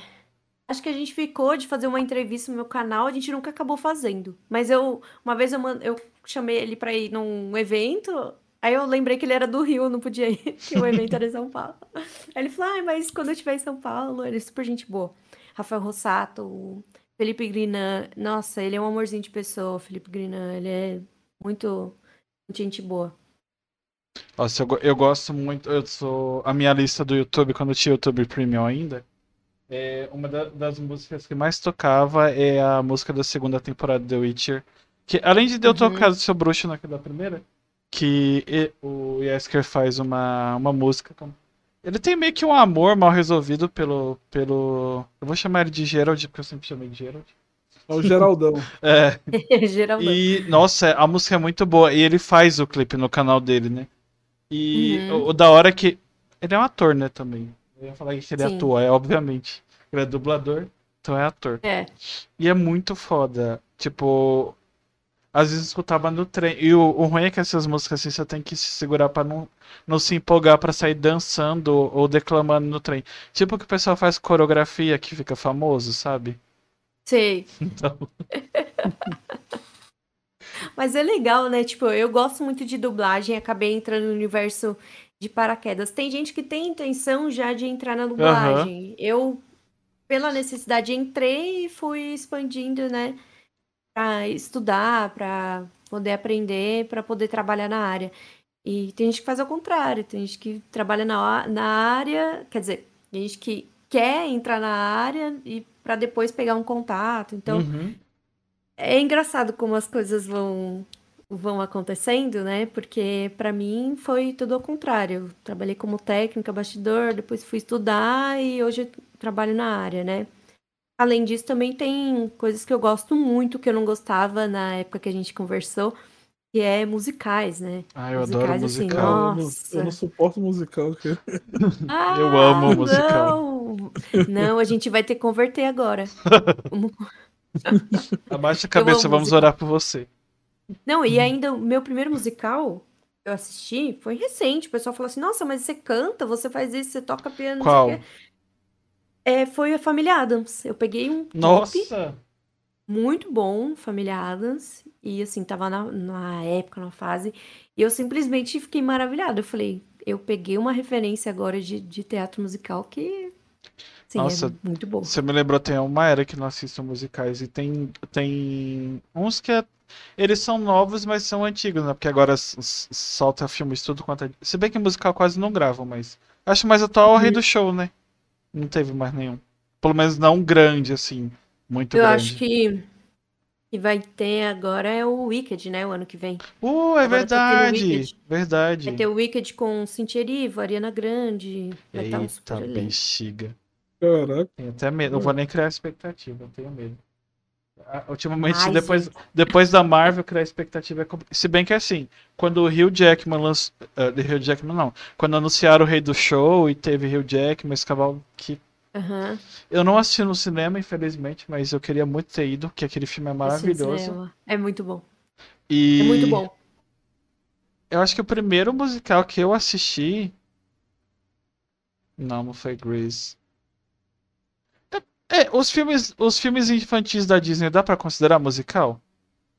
Acho que a gente ficou de fazer uma entrevista no meu canal, a gente nunca acabou fazendo. Mas eu, uma vez eu, eu chamei ele pra ir num evento, aí eu lembrei que ele era do Rio, não podia ir, (laughs) que o evento era em São Paulo. Aí ele falou, ah, mas quando eu estiver em São Paulo, ele é super gente boa. Rafael Rossato, Felipe Grinan, nossa, ele é um amorzinho de pessoa, Felipe Grinan, ele é muito, muito gente boa. Nossa, eu, eu gosto muito. Eu sou. A minha lista do YouTube, quando eu tinha YouTube Premium ainda, é, uma da- das músicas que mais tocava é a música da segunda temporada de The Witcher. Que além de eu Uhum. tocar do seu bruxo naquela primeira, que o Yesker faz uma, uma música. Ele tem meio que um amor mal resolvido pelo, pelo. Eu vou chamar ele de Gerald, porque eu sempre chamei de Gerald. É o Geraldão. (laughs) É, (laughs) Geralmente. e, nossa, a música é muito boa. E ele faz o clipe no canal dele, né? E Uhum. o, o da hora é que. Ele é um ator, né, também. Eu ia falar que ele Sim. atua, é obviamente. Ele é dublador, então é ator. É. E é muito foda. Tipo. Às vezes escutava no trem. E o, o ruim é que essas músicas assim você tem que se segurar pra não, não se empolgar pra sair dançando ou declamando no trem. Tipo o que o pessoal faz coreografia que fica famoso, sabe? Sei. (laughs) Então. (laughs) Mas é legal, né? Tipo, eu gosto muito de dublagem, acabei entrando no universo de paraquedas. Tem gente que tem intenção já de entrar na dublagem. Eu pela necessidade entrei e fui expandindo, né? Pra estudar, pra poder aprender, pra poder trabalhar na área. E tem gente que faz ao contrário, tem gente que trabalha na, na área, quer dizer, tem gente que quer entrar na área e para depois pegar um contato. Então, Uhum. é engraçado como as coisas vão vão acontecendo, né? Porque para mim foi tudo ao contrário. Eu trabalhei como técnica, bastidor, depois fui estudar e hoje trabalho na área, né? Além disso, também tem coisas que eu gosto muito que eu não gostava na época que a gente conversou, que é musicais, né? Ah, eu adoro Musicais, assim, musical. Eu não, Nossa. eu não suporto musical. cara. Ah, Eu amo musical. Não, não, a gente vai ter que converter agora. (laughs) Abaixa a cabeça, amo vamos musical. orar por você. Não, e ainda o meu primeiro musical que eu assisti foi recente. O pessoal falou assim: Nossa, mas você canta, você faz isso, você toca piano, não sei o Qual? quê." É, foi a Família Adams. Eu peguei um Nossa! muito bom, Família Adams, e assim, tava na, na época, na fase, e eu simplesmente fiquei maravilhada. Eu falei, eu peguei uma referência agora de, de teatro musical que, sim, Nossa, é muito bom. Você me lembrou, tem uma era que não assisto musicais e tem, tem uns que é- eles são novos, mas são antigos, né? Porque agora solta filmes tudo quanto é... Se bem que musical quase não gravam, mas... Acho mais atual é o Rei do Show, né? Não teve mais nenhum. Pelo menos não grande, assim. Muito Eu grande. acho que, que vai ter agora é o Wicked, né, o ano que vem. Uh, é Agora verdade! Verdade. Vai ter o Wicked com Cintia Erivo, Ariana Grande, vai estar um Eita, super elenco. bexiga. Caraca. Tenho até medo. Não vou nem criar expectativa, eu tenho medo. Ah, Ultimamente, Ai, depois, gente. depois da Marvel, criar expectativa é complicado. Se bem que assim, quando o Hugh Jackman lançou. Uh, Hugh Jackman não. Quando anunciaram o Rei do Show e teve Hugh Jackman, esse cavalo que. Aham. Eu não assisti no cinema, infelizmente, mas eu queria muito ter ido, que aquele filme é maravilhoso. É muito bom. E É muito bom. eu acho que o primeiro musical que eu assisti. Não, não foi Grease. É, os filmes, os filmes infantis da Disney dá pra considerar musical?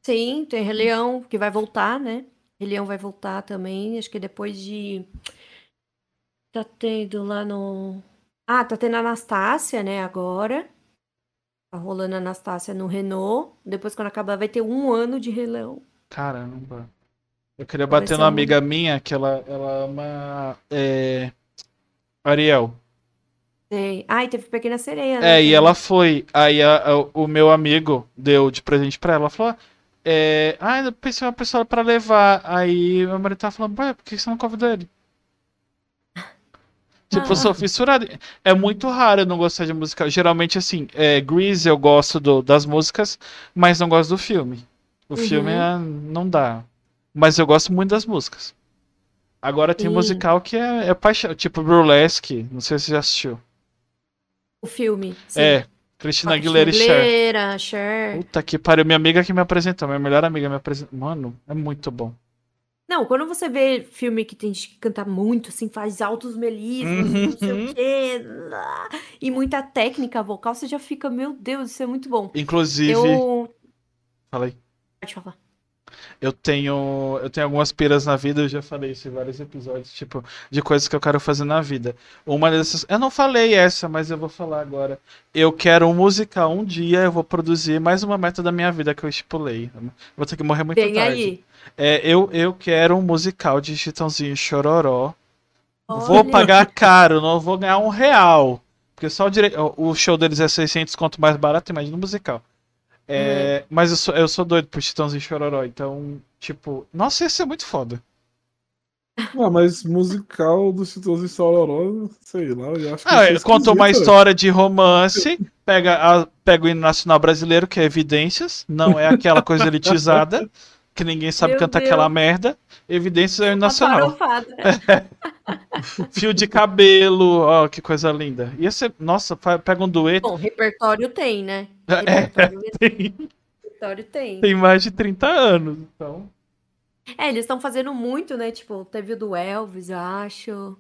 Sim, tem Rei Leão, que vai voltar, né? Rei Leão vai voltar também, acho que depois de. Tá tendo lá no. Ah, tá tendo Anastácia, né, agora. Tá rolando Anastácia no Renault. Depois, quando acabar, vai ter um ano de Rei Leão. Caramba. Eu queria Vai bater numa um- amiga minha que ela, ela ama é, Ariel. Sei. Ah, e teve Pequena Sereia, né? É, e ela foi. Aí a- a- o meu amigo deu de presente pra ela. Falou: é, Ah, eu pensei uma pessoa pra levar. Aí meu marido tava falando: Ué, por que você não convidou ele? (laughs) Tipo, eu sou fissurado. É muito raro eu não gostar de musical. Geralmente, assim, é, Grease eu gosto do- das músicas, mas não gosto do filme. O Uhum. filme é, não dá. Mas eu gosto muito das músicas. Agora tem Sim. musical que é, é paixão. Tipo Burlesque. Não sei se você já assistiu. O filme. sim. É, Cristina Aguilera e Cher. Cher. Puta que pariu. Minha amiga que me apresentou, minha melhor amiga me apresentou. Mano, é muito bom. Não, quando você vê filme que tem gente que canta muito, assim, faz altos melismos, Uhum. não sei o quê, e muita técnica vocal, você já fica, meu Deus, isso é muito bom. Inclusive. Eu. Falei. Pode falar. Eu tenho, eu tenho algumas piras na vida, eu já falei isso em vários episódios, tipo, de coisas que eu quero fazer na vida. Uma dessas, eu não falei essa, mas eu vou falar agora. Eu quero um musical um dia, eu vou produzir mais uma meta da minha vida que eu estipulei. Vou ter que morrer muito Vem tarde. aí. É, eu, eu quero um musical de Chitãozinho Chororó. Olha. Vou pagar caro, não vou ganhar um real. Porque só o, dire... o show deles é 600 conto mais barato, imagina o musical. É, Mas eu sou, eu sou doido por Chitãozinho e Chororó, então, tipo, nossa, ia ser muito foda. Ah, mas musical do Chitãozinho e Sororó, sei lá, eu acho que Ah, ser ele contou uma história de romance, pega, a, pega o hino nacional brasileiro, que é Evidências, não é aquela coisa elitizada, (laughs) que ninguém sabe Meu cantar Deus. aquela merda. Evidências é nacional. (laughs) Fio de cabelo, ó, que coisa linda. Ia ser, nossa, pega um dueto. Bom, repertório tem, né? (laughs) É, Repertório, tem, repertório tem. tem mais de 30 anos, então. É, eles estão fazendo muito, né? Tipo, teve o do Elvis, eu acho.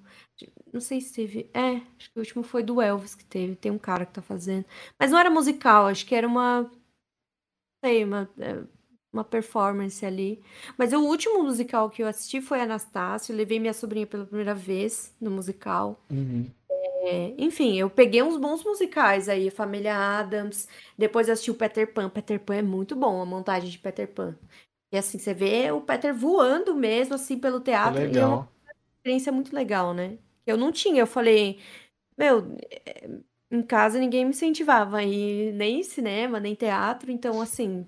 Não sei se teve. É, acho que o último foi do Elvis que teve. Tem um cara que tá fazendo. Mas não era musical, acho que era uma. Não sei, uma, é, uma performance ali. Mas o último musical que eu assisti foi Anastácio. Levei minha sobrinha pela primeira vez no musical. Uhum. É, enfim, eu peguei uns bons musicais aí, Família Adams, depois assisti o Peter Pan. Peter Pan é muito bom, a montagem de Peter Pan. E assim, você vê o Peter voando mesmo, assim, pelo teatro, e é uma legal. experiência muito legal, né? Eu não tinha, eu falei, meu, é, em casa ninguém me incentivava ir nem em cinema, nem teatro, então assim,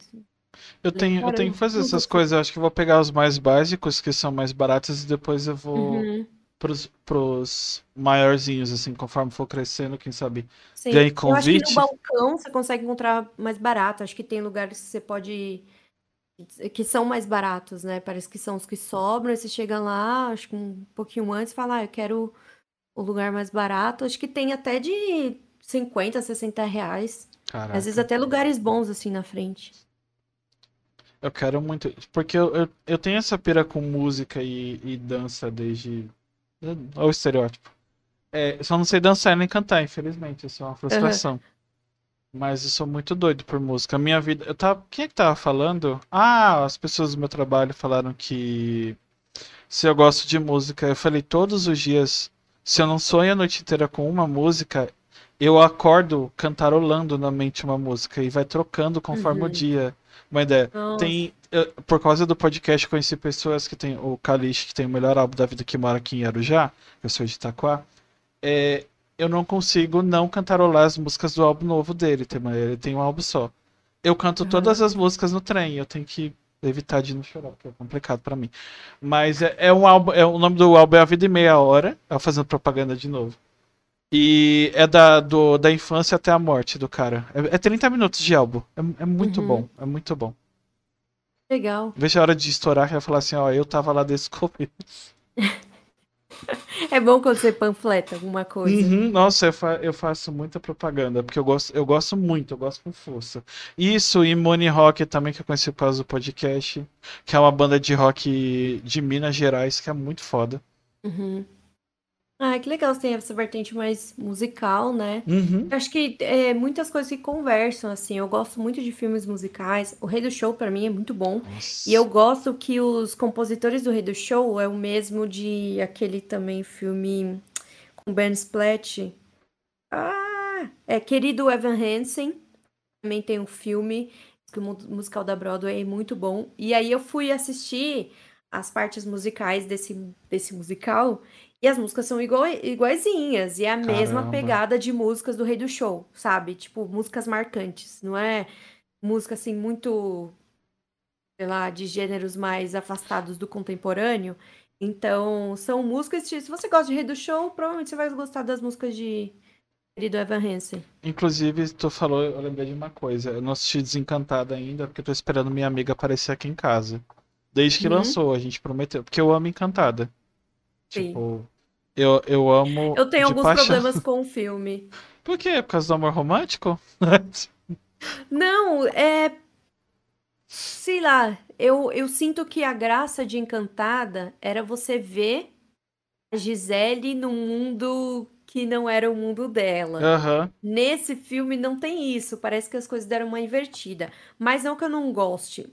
Eu falei, tenho, eu tenho que fazer essas coisas. Eu acho que vou pegar os mais básicos, que são mais baratos, e depois eu vou Uhum, pros, pros maiorzinhos, assim, conforme for crescendo, quem sabe sim. ganhe Eu acho que no convite. balcão você consegue encontrar mais barato. Acho que tem lugares que você pode que são mais baratos, né? Parece que são os que sobram, você chega lá, acho que um pouquinho antes, e fala, ah, eu quero o lugar mais barato. Acho que tem até de 50, 60 reais. Às vezes Caraca. até lugares bons assim na frente. Eu quero muito. Porque eu, eu, eu tenho essa pira com música e, e dança desde. Olha o estereótipo. É, só não sei dançar nem cantar, infelizmente. Isso é uma frustração. Mas eu sou muito doido por música. A minha vida. Eu tava... Quem é que tava falando? Ah, as pessoas do meu trabalho falaram que se eu gosto de música, eu falei todos os dias. Se eu não sonho a noite inteira com uma música, eu acordo cantarolando na mente uma música e vai trocando conforme o Uhum. dia. Uma ideia. Nossa. Tem, eu- por causa do podcast, conheci pessoas que tem o Kalish, que tem o melhor álbum da vida, que mora aqui em Arujá, eu sou de Itaquá. É, eu não consigo não cantarolar as músicas do álbum novo dele, tem, uma- ele tem um álbum só. Eu canto Aham. todas as músicas no trem, eu tenho que evitar de não chorar, porque é complicado pra mim. Mas é, é um álbum, é, o nome do álbum é A Vida em Meia Hora, fazendo propaganda de novo. E é da, do, da infância até a morte do cara. É, é 30 minutos de álbum. É, é muito Uhum. bom, é muito bom. Legal. Veja a hora de estourar que vai falar assim, ó, eu tava lá desse começo. (laughs) É bom quando você panfleta alguma coisa. Uhum, nossa, eu, fa- eu faço muita propaganda, porque eu gosto, eu gosto muito, eu gosto com força. Isso e Money Rock também, que eu conheci por causa do podcast, que é uma banda de rock de Minas Gerais, que é muito foda. Uhum. Ah, que legal, você tem essa vertente mais musical, né? Uhum. Eu acho que é, muitas coisas que conversam, assim. Eu gosto muito de filmes musicais. O Rei do Show, pra mim, é muito bom. E eu gosto que os compositores do Rei do Show é o mesmo de aquele também filme com Ben Splatt. Ah, é Querido Evan Hansen. Também tem um filme que musical da Broadway é muito bom. E aí eu fui assistir as partes musicais desse, desse musical e as músicas são igual, iguaizinhas. E é a mesma Caramba. pegada de músicas do Rei do Show, sabe? Tipo, músicas marcantes. Não é música assim muito sei lá, de gêneros mais afastados do contemporâneo. Então, são músicas. de- Se você gosta de Rei do Show, provavelmente você vai gostar das músicas de querido Evan Hansen. Inclusive, tu falou, eu lembrei de uma coisa. Eu não assisti Desencantada ainda, porque eu tô esperando minha amiga aparecer aqui em casa. Desde que Uhum. lançou, a gente prometeu. Porque eu amo Encantada. Sim. Tipo, eu, eu amo Eu tenho alguns paixão. problemas com o filme. (laughs) Por quê? Por causa do amor romântico? Não, é. Sei lá, eu, eu sinto que a graça de Encantada era você ver a Gisele num mundo que não era o mundo dela. Aham. Nesse filme não tem isso, parece que as coisas deram uma invertida. Mas não que eu não goste.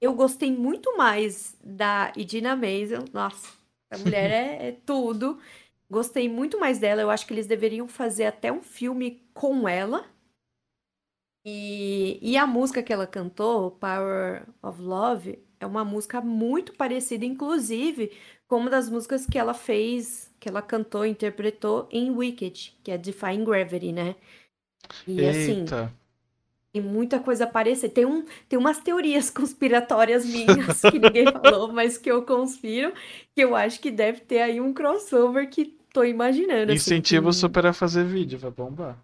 Eu gostei muito mais da Idina Menzel. Nossa, a mulher é, é tudo. Gostei muito mais dela. Eu acho que eles deveriam fazer até um filme com ela. E, e a música que ela cantou, Power of Love, é uma música muito parecida, inclusive, com uma das músicas que ela fez, que ela cantou, interpretou em Wicked, que é Defying Gravity, né? E assim, Eita. Tem muita coisa parecida. Tem, um, tem umas teorias (laughs) conspiratórias minhas que ninguém falou, mas que eu conspiro, que eu acho que deve ter aí um crossover que tô imaginando. assim, Incentivo que- super a fazer vídeo, vai bombar.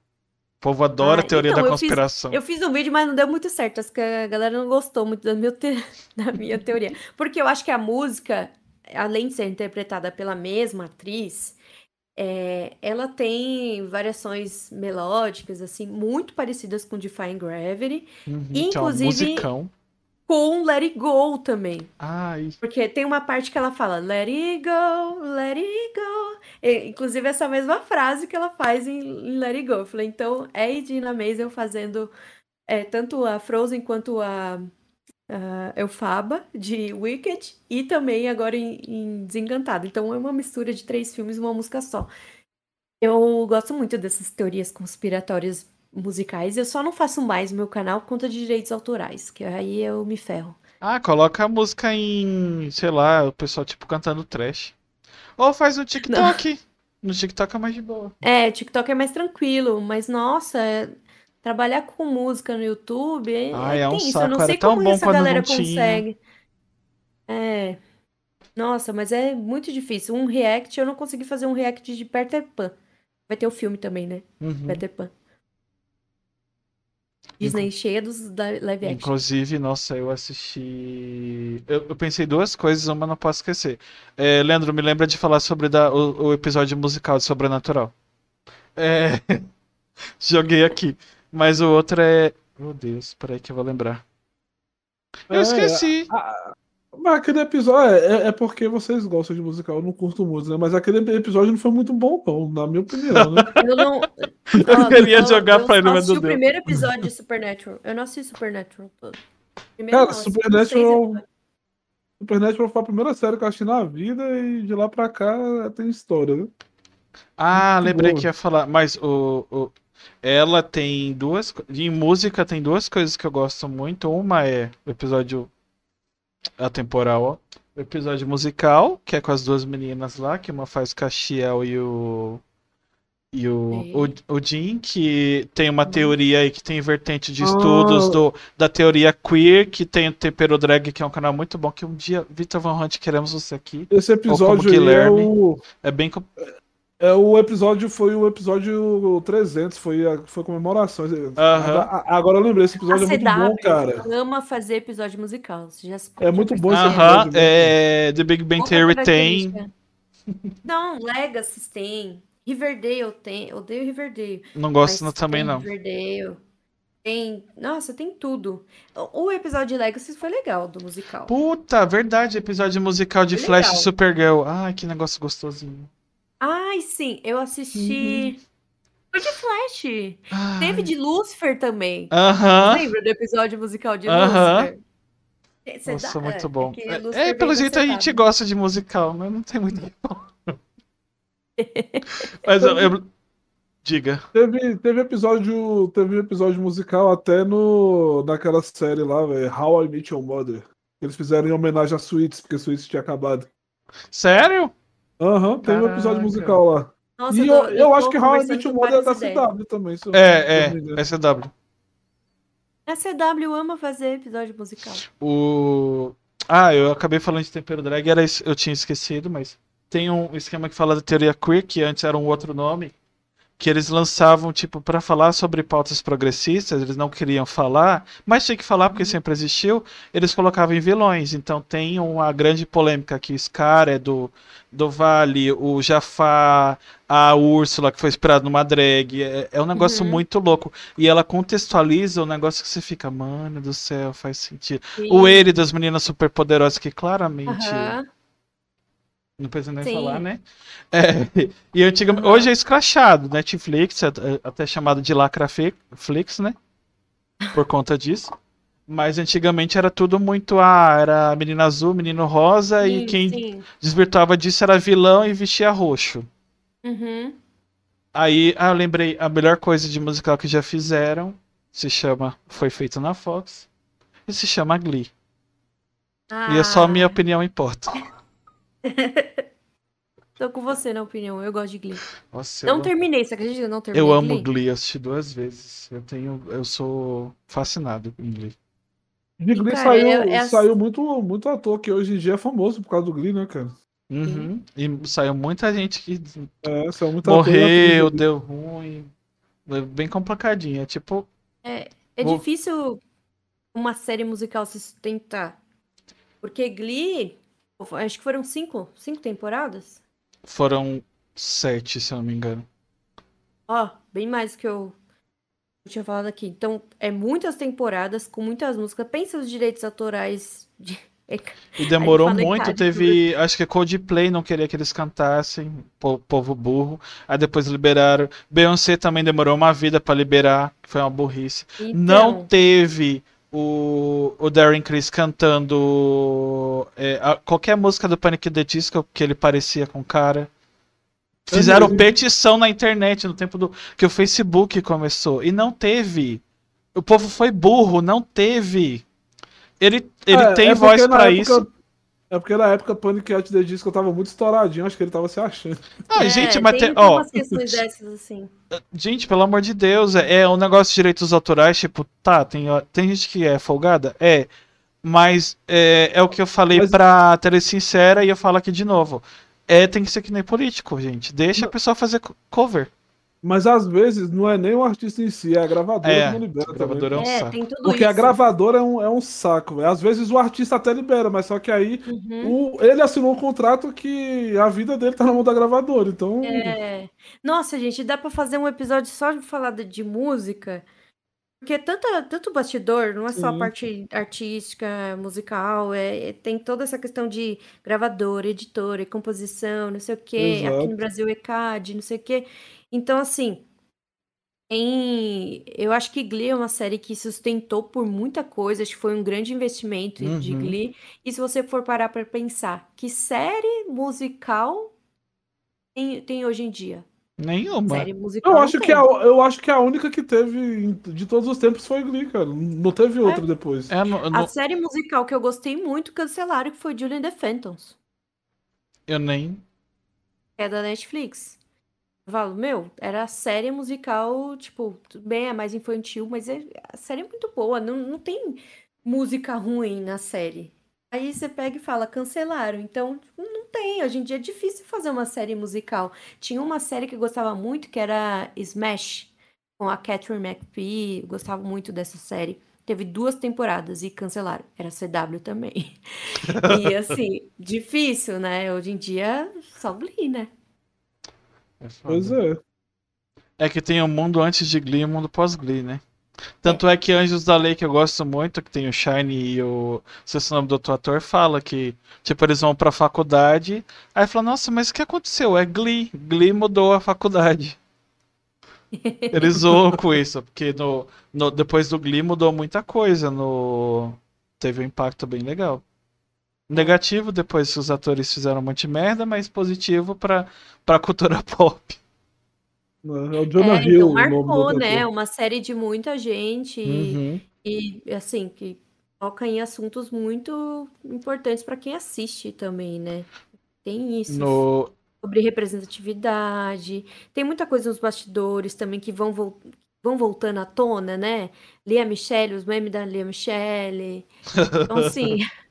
O povo adora Ah, teoria então, da eu fiz- conspiração. Eu fiz um vídeo, mas não deu muito certo. Acho que a galera não gostou muito da, meu te- (laughs) da minha teoria. Porque eu acho que a música, além de ser interpretada pela mesma atriz, é, ela tem variações melódicas, assim, muito parecidas com Defying Gravity, Uhum, é um inclusive- musicão. com Let It Go também. Ai, Porque tem uma parte que ela fala Let it go, let it go. E, inclusive, essa mesma frase que ela faz em, em Let it go. Eu falei, então é a Idina Menzel fazendo é, tanto a Frozen quanto a, a Elphaba de Wicked e também agora em, em Desencantada. Então é uma mistura de três filmes e uma música só. Eu gosto muito dessas teorias conspiratórias musicais. Eu só não faço mais no meu canal por conta de direitos autorais, que aí eu me ferro. Ah, coloca a música em, sei lá, o pessoal tipo cantando trash. Ou faz no TikTok. No TikTok é mais de boa. É, TikTok é mais tranquilo, mas nossa, é- trabalhar com música no YouTube é, Ai, é é um tenso. Eu saco, não era sei tão como bom essa galera não consegue. É. Nossa, mas é muito difícil. Um react, eu não consegui fazer um react de Peter Pan. Vai ter o filme também, né? Uhum. Peter Pan. Disney cheia dos live action. Inclusive, nossa, eu assisti. Eu, eu pensei duas coisas, uma não posso esquecer. É, Leandro, me lembra de falar sobre da- o, o episódio musical de Sobrenatural. É, (laughs) Joguei aqui. Mas o outro é. Meu Deus, peraí que eu vou lembrar. Eu É, esqueci. Mas aquele episódio é, é porque vocês gostam de musical, eu não curto muito, né? Mas aquele episódio não foi muito bom, não, na minha opinião, né? (laughs) Eu não. (laughs) Eu ia eu- jogar eu pra ele, mas assisti não o deu. primeiro episódio de Supernatural. Eu não assisti Supernatural todo. Primeiro Cara, não, assisti Supernatural- episódios. Supernatural foi a primeira série que eu assisti na vida e de lá pra cá tem história, né? Ah, Muito lembrei boa. que ia falar. Mas o, o- ela tem duas. Em música tem duas coisas que eu gosto muito. Uma é o episódio atemporal, ó. O episódio musical, que é com as duas meninas lá, que uma faz o Castiel e o. E o, o, o Jim, que tem uma teoria aí que tem vertente de estudos Ah. do, da teoria queer, que tem o Tempero Drag, que é um canal muito bom, que um dia, Vitor Van Hunt, queremos você aqui. Esse episódio aí é Guilherme. o, É bem. É o episódio, foi o episódio 300, foi a foi comemorações. A- Agora eu lembrei, esse episódio é muito bom, cara. ama fazer episódio musical. Você já É muito bom esse episódio, né? é, The Big Bang Theory tem. Não, Legacy tem. Riverdale tem. Eu odeio Riverdale. Não gosto mas também, tem não. Riverdale. Tem. Nossa, tem tudo. O o episódio de Legacy foi legal, do musical. Puta, verdade, episódio musical de Foi Flash legal. Supergirl. Ai, que negócio gostosinho. Ai, sim, eu assisti. Foi de Flash. Ai. Teve de Lucifer também. Aham. Lembra do episódio musical de Lucifer? Cê Nossa, dá- muito é, bom. É, Lucifer é, vem pelo jeito a gente gosta de musical, mas não tem muito. o que (laughs) falar. Mas eu, eu- Diga. Teve, teve episódio, teve episódio musical até no naquela série lá, velho, How I Met Your Mother. Eles fizeram em homenagem a Suits, porque Suits tinha acabado. Sério? Aham, teve um Caraca. episódio musical lá. Nossa, e eu, eu tô acho que How I Met Your Mother é da. CW também. se eu- É, eu engano. é, SW. A CW ama fazer episódio musical. O. Ah, eu acabei falando de tempero drag, era isso, eu tinha esquecido, mas tem um esquema que fala da teoria queer, que antes era um outro nome, que eles lançavam, tipo, pra falar sobre pautas progressistas, eles não queriam falar, mas tinha que falar porque sempre existiu, eles colocavam em vilões. Então tem uma grande polêmica que o Scar é do, do Vale, o Jafar, a Úrsula, que foi inspirado numa drag. É, é um negócio Uhum. muito louco. E ela contextualiza um negócio que você fica, mano do céu, faz sentido. Sim. O ele das meninas superpoderosas, que claramente. Aham. Não precisa nem Sim. falar, né? É, e antigamente, Aham. hoje é escrachado, Netflix, é, é até chamado de lacraflix, né? Por conta disso. Mas antigamente era tudo muito. Ah, era menino azul, menino rosa, e Sim, quem sim. desvirtuava disso era vilão e vestia roxo. Uhum. Aí, ah, eu lembrei, a melhor coisa de musical que já fizeram se chama. Foi feito na Fox. E se chama Glee. E é só a minha Ah, opinião importa. (laughs) (laughs) Tô com você na opinião, eu gosto de Glee. Nossa, Não eu, terminei, você acredita? que Eu não terminei eu amo Glee? Glee, eu assisti duas vezes. Eu tenho. Eu sou fascinado em Glee. De Glee Cara, saiu, é- é saiu muito, muito ator que hoje em dia é famoso por causa do Glee, né, cara? Uhum. E saiu muita gente que É, saiu ator e atriz morreu, Glee. deu ruim. É bem complicadinho. É tipo. É Vou- difícil uma série musical se sustentar. Porque Glee, acho que foram cinco, cinco temporadas. Foram sete, se eu não me engano. Ó, bem mais que eu, eu tinha falado aqui. Então, é muitas temporadas com muitas músicas. Pensa os direitos autorais de... (laughs) E demorou muito, teve. Acho que Coldplay não queria que eles cantassem, po- povo burro. Aí depois liberaram. Beyoncé também demorou uma vida pra liberar, que foi uma burrice. Não Então, teve o, o Darren Criss cantando é, a- qualquer música do Panic! The Disco, que ele parecia com o cara. Fizeram petição na internet no tempo do que o Facebook começou e não teve. O povo foi burro, não teve. Ele, ele É, tem é voz época- isso. É porque na época Panic! At the Disco tava muito estouradinho, acho que ele tava se achando. Ah, É, gente, mas tem, tem, ó, umas questões dessas assim. gente, pelo amor de Deus, é, é um negócio de direitos autorais, tipo, tá, tem, ó, tem gente que é folgada, é, mas é, é o que eu falei Mas- pra Teresa Sincera e eu falo aqui de novo. É, tem que ser que nem político, gente. Deixa a pessoa fazer co- cover. Mas às vezes não é nem o artista em si, é a gravadora É, que não libera a gravadora também. é um É, saco. tem tudo Porque isso. a gravadora é um, é um saco, velho. Às vezes o artista até libera, mas só que aí Uhum. o- ele assinou um contrato que a vida dele tá na mão da gravadora. Então, É. Nossa, gente, dá pra fazer um episódio só de falar de, de música. Porque tanta, tanto bastidor, não é só a Sim. parte artística, musical, é, é- tem toda essa questão de gravadora, editora, composição, não sei o quê. Aqui Exato. no Brasil, ECAD, não sei o quê. Então, assim, em... eu acho que Glee é uma série que sustentou por muita coisa, acho que foi um grande investimento de Uhum. Glee. E se você for parar pra pensar, que série musical tem, tem hoje em dia? Nenhuma. Série musical eu acho, que a, eu acho que a única que teve de todos os tempos foi Glee, cara. Não teve outra depois. É, no- A série musical que eu gostei muito cancelaram, que foi Julian the Phantoms, eu nem. que é da Netflix. Eu falo, meu, era a série musical, tipo, tudo bem, é mais infantil, mas é- a série é muito boa, não, não tem música ruim na série. Aí você pega e fala, cancelaram. Então, tipo, não tem. Hoje em dia é difícil fazer uma série musical. Tinha uma série que eu gostava muito, que era Smash, com a Catherine McPhee. Eu gostava muito dessa série. Teve duas temporadas e cancelaram. Era CW também. (laughs) E assim, difícil, né? Hoje em dia, só Glee, né? É. Pois é. É que tem o mundo antes de Glee e o mundo pós-Glee, né? Tanto é que Anjos da Lei, que eu gosto muito, que tem o Shine e o. Se esse nome do outro ator fala que, tipo, eles vão pra faculdade. Aí fala, nossa, mas o que aconteceu? É Glee. Glee mudou a faculdade. (laughs) Eles zoam com isso, porque no, no- depois do Glee mudou muita coisa. No, teve um impacto bem legal. Negativo depois que os atores fizeram um monte de merda, mas positivo pra, pra cultura (laughs) pop. É o Jonah É, Hill. então o nome do marcou, né? Uma série de muita gente Uhum. e, e, assim, que toca em assuntos muito importantes para quem assiste também, né? Tem isso. No, Sobre representatividade. Tem muita coisa nos bastidores também que vão, vol- vão voltando à tona, né? Lia Michele, os memes da Lia Michele. Então, assim. (laughs)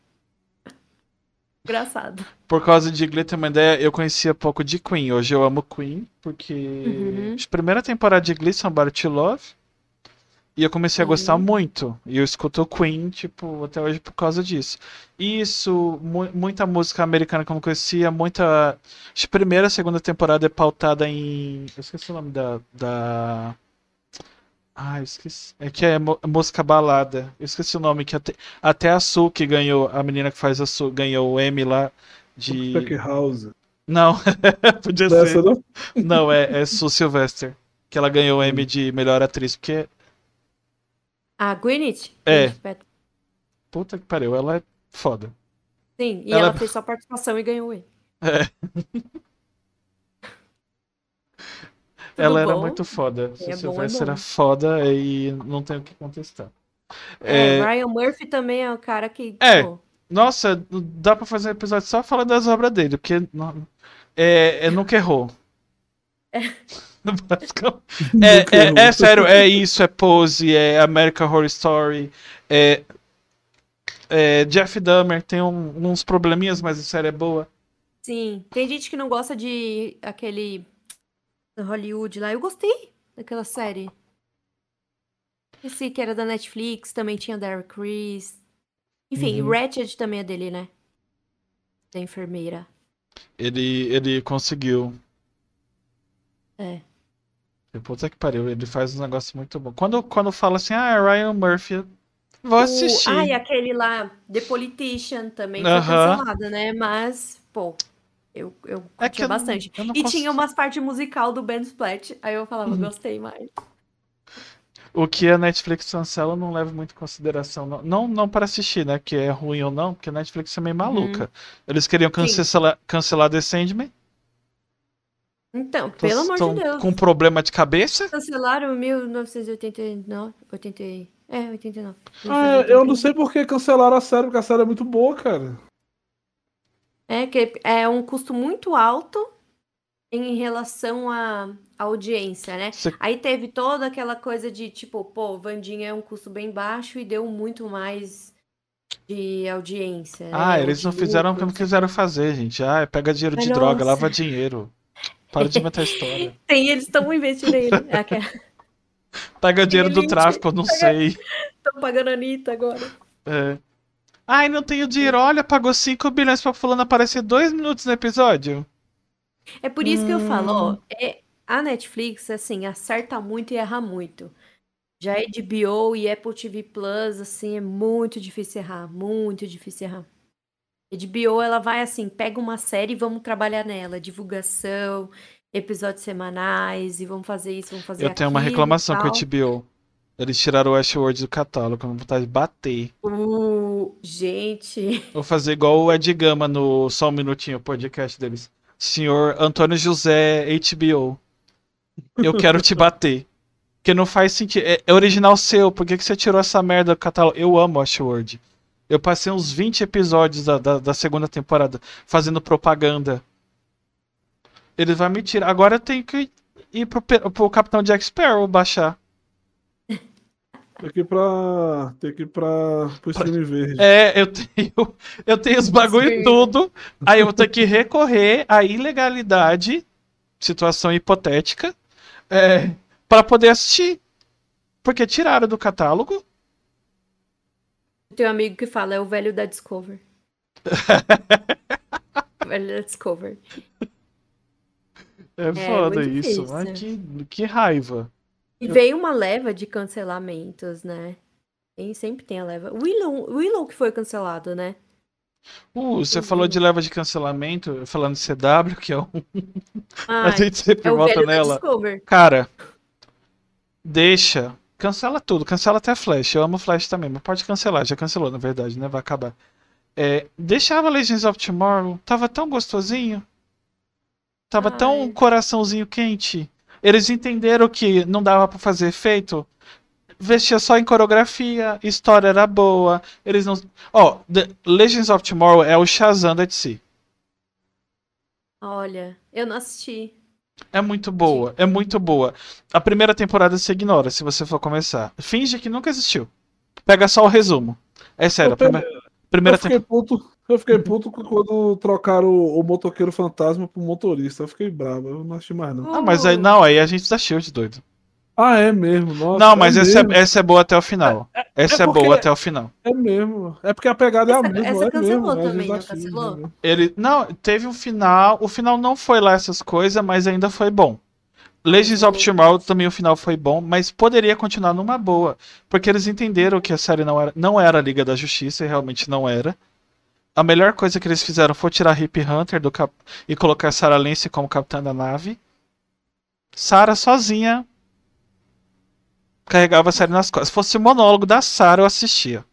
Engraçado. Por causa de Glee, ter uma ideia, eu conhecia pouco de Queen. Hoje eu amo Queen, porque Uhum. a primeira temporada de Glee, Somebody to Love, e eu comecei a gostar Uhum. muito. E eu escuto Queen, tipo, até hoje por causa disso. Isso, mu- muita música americana que eu não conhecia, muita... Acho que primeira segunda temporada é pautada em... Eu esqueci o nome da... da... Ah, eu esqueci. É que é música balada. Eu esqueci o nome, que até, até a Su, que ganhou, a menina que faz a Su, ganhou o Emmy lá de... Tech House. Não, (laughs) podia Dessa, ser. não? Não, é, é (laughs) Sue Sylvester. Que ela ganhou o Emmy de melhor atriz. Porque, A Gwyneth? É. Puta que pariu, ela é foda. Sim, e Ela- ela fez só participação e ganhou ele. Ela era bom? muito foda. É é Sylvester bom. era foda e não tem o que contestar. É, É, Ryan Murphy também é um cara que. É. pô, nossa, dá pra fazer um episódio só falando das obras dele, porque não- é, é, (laughs) nunca errou. É, (laughs) é, errou. é sério, é isso, é Pose, é American Horror Story, é, é Jeff Dahmer tem um- uns probleminhas, mas a série é boa. sim. Tem gente que não gosta de aquele. Do Hollywood lá. Eu gostei daquela série. Esse que era da Netflix, também tinha Derek Chris. Enfim, Uhum. Ratched também é dele, né? Da enfermeira. Ele, ele conseguiu. É. Puta que pariu, ele faz um negócio muito bom. Quando, quando fala assim, ah, é Ryan Murphy, vou assistir. O... Ah, e aquele lá, The Politician, também foi Aham. cancelado, né? Mas, pô, eu, eu É curtia eu não- bastante. eu não E tinha umas partes musical do Ben Splat, aí eu falava, Uhum. gostei mais. O que a Netflix cancela não levo muito em consideração. Não, não, não para assistir, né? Que é ruim ou não, porque a Netflix é meio maluca. Eles queriam cancelar, cancelar The Sandman. Então, pelo amor de Deus. com problema de cabeça? Cancelaram 1989. 80, é, 89. Ah, eu não sei por que cancelaram a série, porque a série é muito boa, cara. É que é um custo muito alto em relação à audiência, né? Você- Aí teve toda aquela coisa de tipo, pô, Vandinha é um custo bem baixo e deu muito mais de audiência. né? Ah, Ou eles não fizeram o que não quiseram fazer, gente. Ah, pega dinheiro de Mas droga, nossa. lava dinheiro. Para de inventar história. (laughs) Tem, eles estão investindo nele. Pega dinheiro do tráfico, eu não sei. Estão pagando a Anitta agora. É. Ai, não tenho dinheiro. Olha, pagou 5 bilhões pra fulano aparecer dois minutos no episódio. É por isso que eu falo, ó, Hum. é, a Netflix, assim, acerta muito e erra muito. Já HBO e Apple TV Plus, assim, é muito difícil errar, muito difícil errar. HBO, ela vai assim, pega uma série e vamos trabalhar nela, divulgação, episódios semanais, e vamos fazer isso, vamos fazer Eu tenho uma aquilo e reclamação com a. HBO. Eles tiraram o Westworld do catálogo, com vontade de bater. Uh, gente, Vou fazer igual o Ed Gama no Só um Minutinho, o podcast deles. Senhor Antônio José HBO. Eu quero te bater. Porque não faz sentido. É, é original seu, por que, que você tirou essa merda do catálogo? Eu amo Westworld. Eu passei uns 20 episódios da, da, da segunda temporada fazendo propaganda. Ele vai me tirar. Agora eu tenho que ir pro, pro Capitão Jack Sparrow baixar. Tem que ir pra. Tem que ir pra. pro stream verde. É, eu tenho, eu tenho os bagulho Sim. tudo. Aí eu vou ter que recorrer à ilegalidade, situação hipotética, é, para poder assistir. Porque tiraram do catálogo. tem um amigo que fala, é o velho da Discover. (laughs) o velho da Discover. É foda muito isso. difícil. Ai, que, que raiva. E veio uma leva de cancelamentos, né? Tem, sempre tem a leva. Willow, Willow que foi cancelado, né? Uh, você falou de leva de cancelamento, falando de CW, que é um. Ah, (laughs) a gente sempre é volta nela. Cara, deixa. Cancela tudo, cancela até Flash. Eu amo Flash também, mas pode cancelar. Já cancelou, na verdade, né? Vai acabar. É, deixava Legends of Tomorrow, tava tão gostosinho. Tava tão Ai. coraçãozinho quente. Eles entenderam que não dava pra fazer efeito. Vestia só em coreografia, história era boa. Eles não. Ó, The Legends of Tomorrow é o Shazam da DC. Olha, eu não assisti. É muito boa, é muito boa. A primeira temporada você ignora se você for começar. Finge que nunca existiu. Pega só o resumo. É sério, a Eu pe- prime- primeira eu fiquei temporada. puto. Eu fiquei puto quando trocaram o, o motoqueiro fantasma pro motorista. Eu fiquei bravo, eu não assisti mais, não. Ah, mas aí não, aí a gente tá Shield, doido. Ah, é mesmo? Nossa, Não, mas é essa mesmo, é, essa é boa até o final. Essa é, porque- boa até o final. é mesmo. É porque a pegada é a Essa- mesma. essa é cancelou mesmo, é também, não desafio, cancelou? Ele não teve um final. O final não foi lá essas coisas, mas ainda foi bom. Legends of Tomorrow também o final foi bom, mas poderia continuar numa boa, porque eles entenderam que a série não era, não era a Liga da Justiça e realmente não era. A melhor coisa que eles fizeram foi tirar Hip Hunter do cap... e colocar Sarah Lance como capitã da nave. Sarah sozinha carregava a série nas costas. Se fosse o monólogo da Sarah, eu assistia.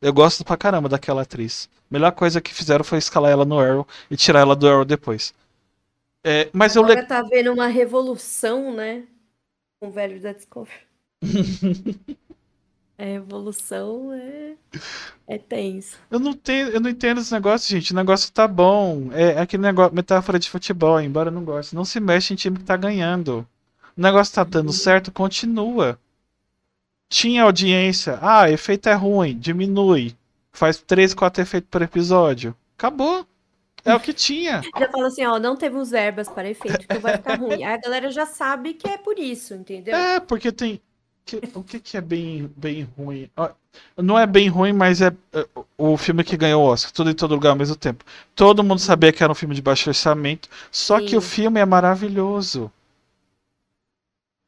Eu gosto pra caramba daquela atriz. A melhor coisa que fizeram foi escalar ela no Arrow e tirar ela do Arrow depois. É, mas eu le... Agora tá vendo uma revolução, né? Com o velho da Discover. (laughs) A revolução é, é tenso. eu não tenho, eu não entendo esse negócio, gente. O negócio tá bom. É, é aquele negócio, metáfora de futebol, embora eu não goste. Não se mexe em time que tá ganhando. O negócio tá dando certo, continua. Tinha audiência. Ah, efeito é ruim, diminui. Faz 3, 4 efeitos por episódio. Acabou. É o que tinha. Já fala assim, ó, não teve os verbas para efeito, então vai ficar ruim. Aí a galera já sabe que é por isso, entendeu? É, porque tem. que- o que, que é bem, bem ruim? Não é bem ruim, mas é, é o filme que ganhou o Oscar, tudo em todo lugar ao mesmo tempo. Todo mundo sabia que era um filme de baixo orçamento, só que Sim. o filme é maravilhoso.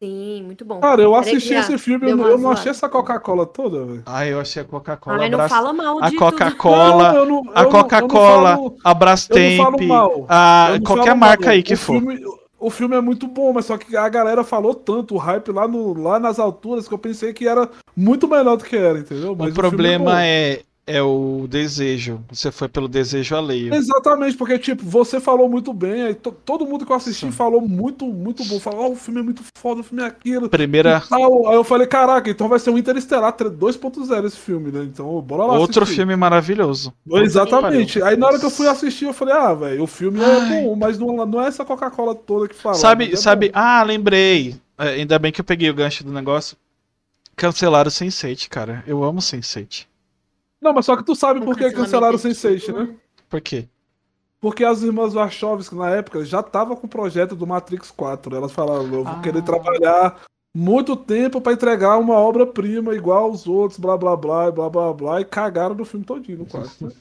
Sim, muito bom. Cara, eu assisti esse filme, eu, eu não achei essa Coca-Cola toda, velho. Ah, eu achei a Coca-Cola. Ai, não fala mal a de Coca-Cola, a eu não Coca-Cola, a Brastemp, a qualquer falo marca mal. aí que o for. Filme, o filme é muito bom, mas só que a galera falou tanto, o hype lá, no, lá nas alturas, que eu pensei que era muito melhor do que era, entendeu? Mas O problema filme é, é o desejo. Você foi pelo desejo alheio. Exatamente, porque, tipo, você falou muito bem, aí to- todo mundo que eu assisti Sim. falou muito, muito bom. Falou, ó, o filme é muito foda, o filme é aquilo. Primeira. tal. Aí eu falei, caraca, então vai ser um Interestelar 2.0 esse filme, né? Então, bora lá Outro assistir. filme maravilhoso. Exatamente. Aí na hora que eu fui assistir, eu falei, ah, velho, o filme é Ai. bom, mas não, não é essa Coca-Cola toda que fala. Sabe, é sabe. bom. Ah, lembrei. É, ainda bem que eu peguei o gancho do negócio. Cancelaram o Sense8, cara. Eu amo Sense8. Não, mas só que tu sabe por que cancelaram o é Sense8, tipo- né? Por quê? Porque as irmãs Wachowski, na época, já estavam com o projeto do Matrix 4. Elas falaram, eu vou Ah. querer trabalhar muito tempo pra entregar uma obra-prima igual aos outros, blá blá blá, blá blá blá, e cagaram no filme todinho no (laughs) quarto. né?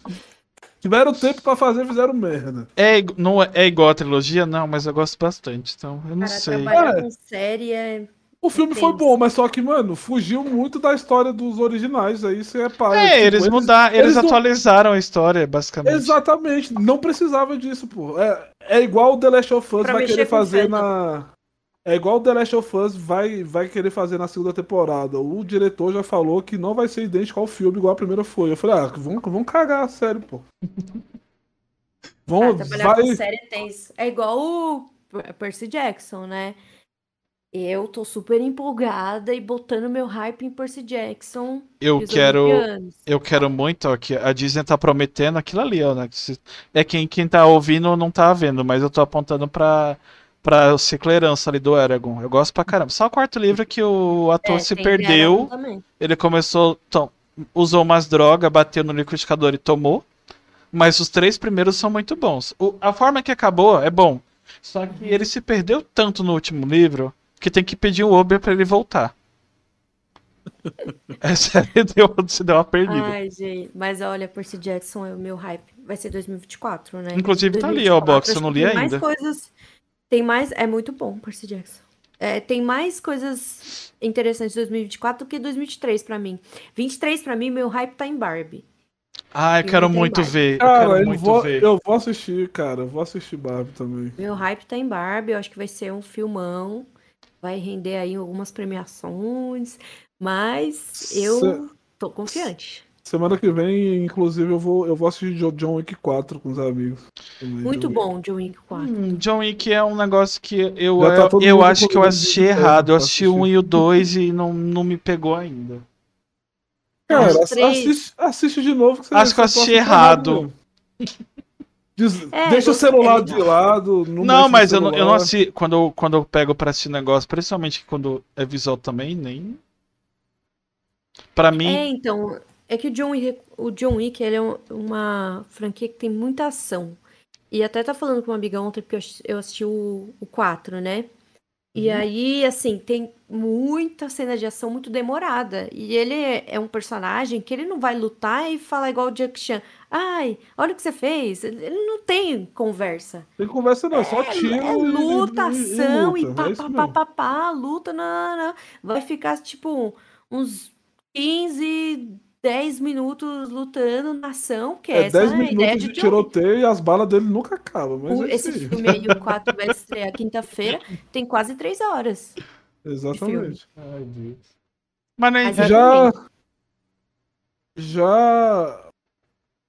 Tiveram tempo pra fazer, fizeram merda. É, não é, é igual a trilogia? Não, mas eu gosto bastante. Então, eu não Cara, sei. trabalhar É. com série é. O filme foi bom, mas só que, mano, fugiu muito da história dos originais. Aí você repara. É, tipo, eles mudaram, eles, eles não- atualizaram a história, basicamente. Exatamente, não precisava disso, pô. É, é igual o The Last of Us Pra vai querer com fazer na. É igual o The Last of Us vai, vai querer fazer na segunda temporada. O diretor já falou que não vai ser idêntico ao filme igual a primeira foi. Eu falei, ah, vão, vão cagar, sério, pô. Ah, (laughs) Vão, trabalhar com vai. série é tenso. É igual o Per- Percy Jackson, né? Eu tô super empolgada e botando meu hype em Percy Jackson. Eu quero, eu quero muito, ó, que a Disney tá prometendo aquilo ali, ó, né? É quem, quem tá ouvindo não tá vendo, mas eu tô apontando pra, pra o ciclo herança ali do Eragon. Eu gosto pra caramba. Só o quarto livro que o ator É, se perdeu. Ele começou, tom- usou umas drogas, bateu no liquidificador e tomou. Mas os três primeiros são muito bons. O- a forma que acabou é bom. Só que ele se perdeu tanto no último livro que tem que pedir o Uber pra ele voltar. É sério, deu, se deu uma perdida. Ai, gente. Mas olha, Percy Jackson é o meu hype. Vai ser 2024, né? Inclusive tá ali, ó, o 2024, box, eu não li tem ainda. mais coisas. Tem mais. É muito bom, Percy Jackson. É, tem mais coisas interessantes em 2024 do que 2023 pra mim. 23 pra mim, meu hype tá em Barbie. Ah, eu Eu quero tenho muito mais. ver. Eu Cara, quero eu muito vou, ver. eu vou assistir, cara. Eu vou assistir Barbie também. Meu hype tá em Barbie, eu acho que vai ser um filmão. Vai render aí algumas premiações. Mas eu Cê- tô confiante. Semana que vem, inclusive, eu vou, eu vou assistir Jo- John Wick 4 com os amigos. também, Muito John bom, John Wick 4. Hum, John Wick é um negócio que eu, tá eu, eu acho que eu assisti errado. Eu assisti o um assistir. e o dois e não, não me pegou ainda. Cara, assiste, assiste de novo. Que você, Acho que eu assisti ficar errado. Des- É, deixa o celular de lado. Não, Não, mas eu não, eu não assisto. Quando eu, quando eu pego pra assistir negócio, principalmente quando é visual também, nem. Pra mim. É, então, é que o John Wick, o John Wick ele é um- uma franquia que tem muita ação. E até tá falando com uma amiga ontem, porque eu assisti, eu assisti o, o 4, né? E Uhum. aí, assim, tem muita cena de ação muito demorada. E ele é, um personagem que ele não vai lutar e falar igual o Jack Chan. Ai, olha o que você fez. Ele não tem conversa. Tem conversa não, é só É, tiro. é e- luta, e- e ação e luta, pá, é pá, pá, pá, pá, luta, não, não. Vai ficar, tipo, uns 15, 10 minutos lutando na ação, que É essa 10 é a ideia minutos de de tiroteio e as balas dele nunca acabam. Mas O- é Esse filme aí, o (laughs) 4, vai estrear quinta-feira, tem quase 3 horas. Exatamente. Ai, Deus. Mas nem. Mas é- Já. Já.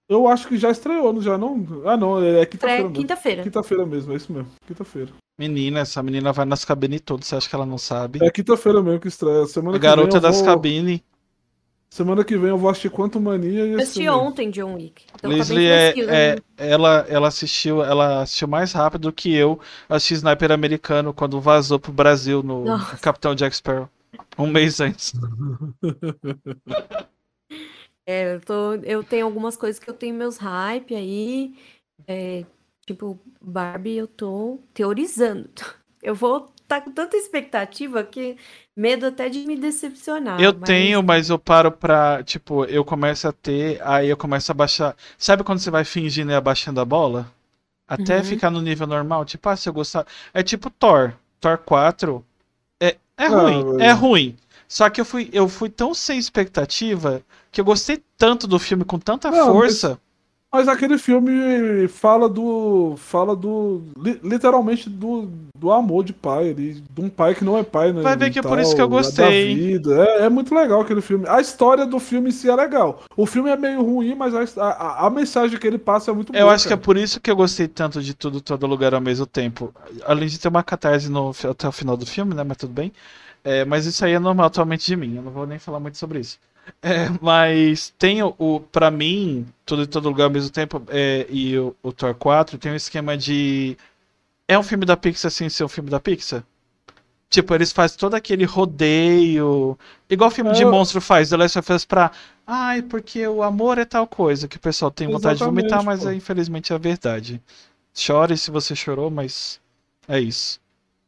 Eu acho que já estreou, não já não? Ah, não, é quinta-feira quinta-feira. Quinta-feira mesmo, é isso mesmo. Quinta-feira. Menina, essa menina vai nas cabines todas, você acha que ela não sabe? É quinta-feira mesmo que estreia. Semana A que vem garota das vou... cabines. Semana que vem eu vou assistir Quanto Mania e Eu assisti ontem John Wick. Então bem Leslie é, é- ela, ela assistiu, ela assistiu mais rápido que eu assisti Sniper americano quando vazou pro Brasil no Nossa. Capitão Jack Sparrow. Um mês antes. (laughs) É, eu, tô, eu tenho algumas coisas que eu tenho meus hype aí. é, tipo, Barbie, eu tô teorizando. (laughs) Eu vou estar com tanta expectativa que medo até de me decepcionar. Eu mas- tenho, mas eu paro pra. Tipo, eu começo a ter, aí eu começo a baixar. Sabe quando você vai fingindo e abaixando a bola? Até Uhum. ficar no nível normal. Tipo, ah, se eu gostar. É tipo Thor. Thor 4. É, é Ah, ruim. É ruim. Só que eu fui, eu fui tão sem expectativa que eu gostei tanto do filme com tanta Não, força. Mas aquele filme fala do. fala do. li- literalmente do, do amor de pai, ali, de um pai que não é pai, né? Vai ver que é por isso que eu gostei. Da vida. É, é muito legal aquele filme. A história do filme em si é legal. O filme é meio ruim, mas a, a, a mensagem que ele passa é muito boa. Eu acho que é cara. por isso que eu gostei tanto de tudo, todo lugar ao mesmo tempo. Além de ter uma catarse no, até o final do filme, né? Mas tudo bem. É, mas isso aí é normal atualmente de mim. Eu não vou nem falar muito sobre isso. É, mas tem o, o para mim, tudo em todo lugar ao mesmo tempo, é, e o, o Thor 4 tem um esquema de. É um filme da Pixar sem ser um filme da Pixar? Tipo, eles fazem todo aquele rodeio. Igual filme de É. monstro faz, The Last of Us pra. Ai, porque o amor é tal coisa que o pessoal tem vontade de Exatamente, vomitar, mas pô. é, infelizmente é a verdade. Chore se você chorou, mas é isso.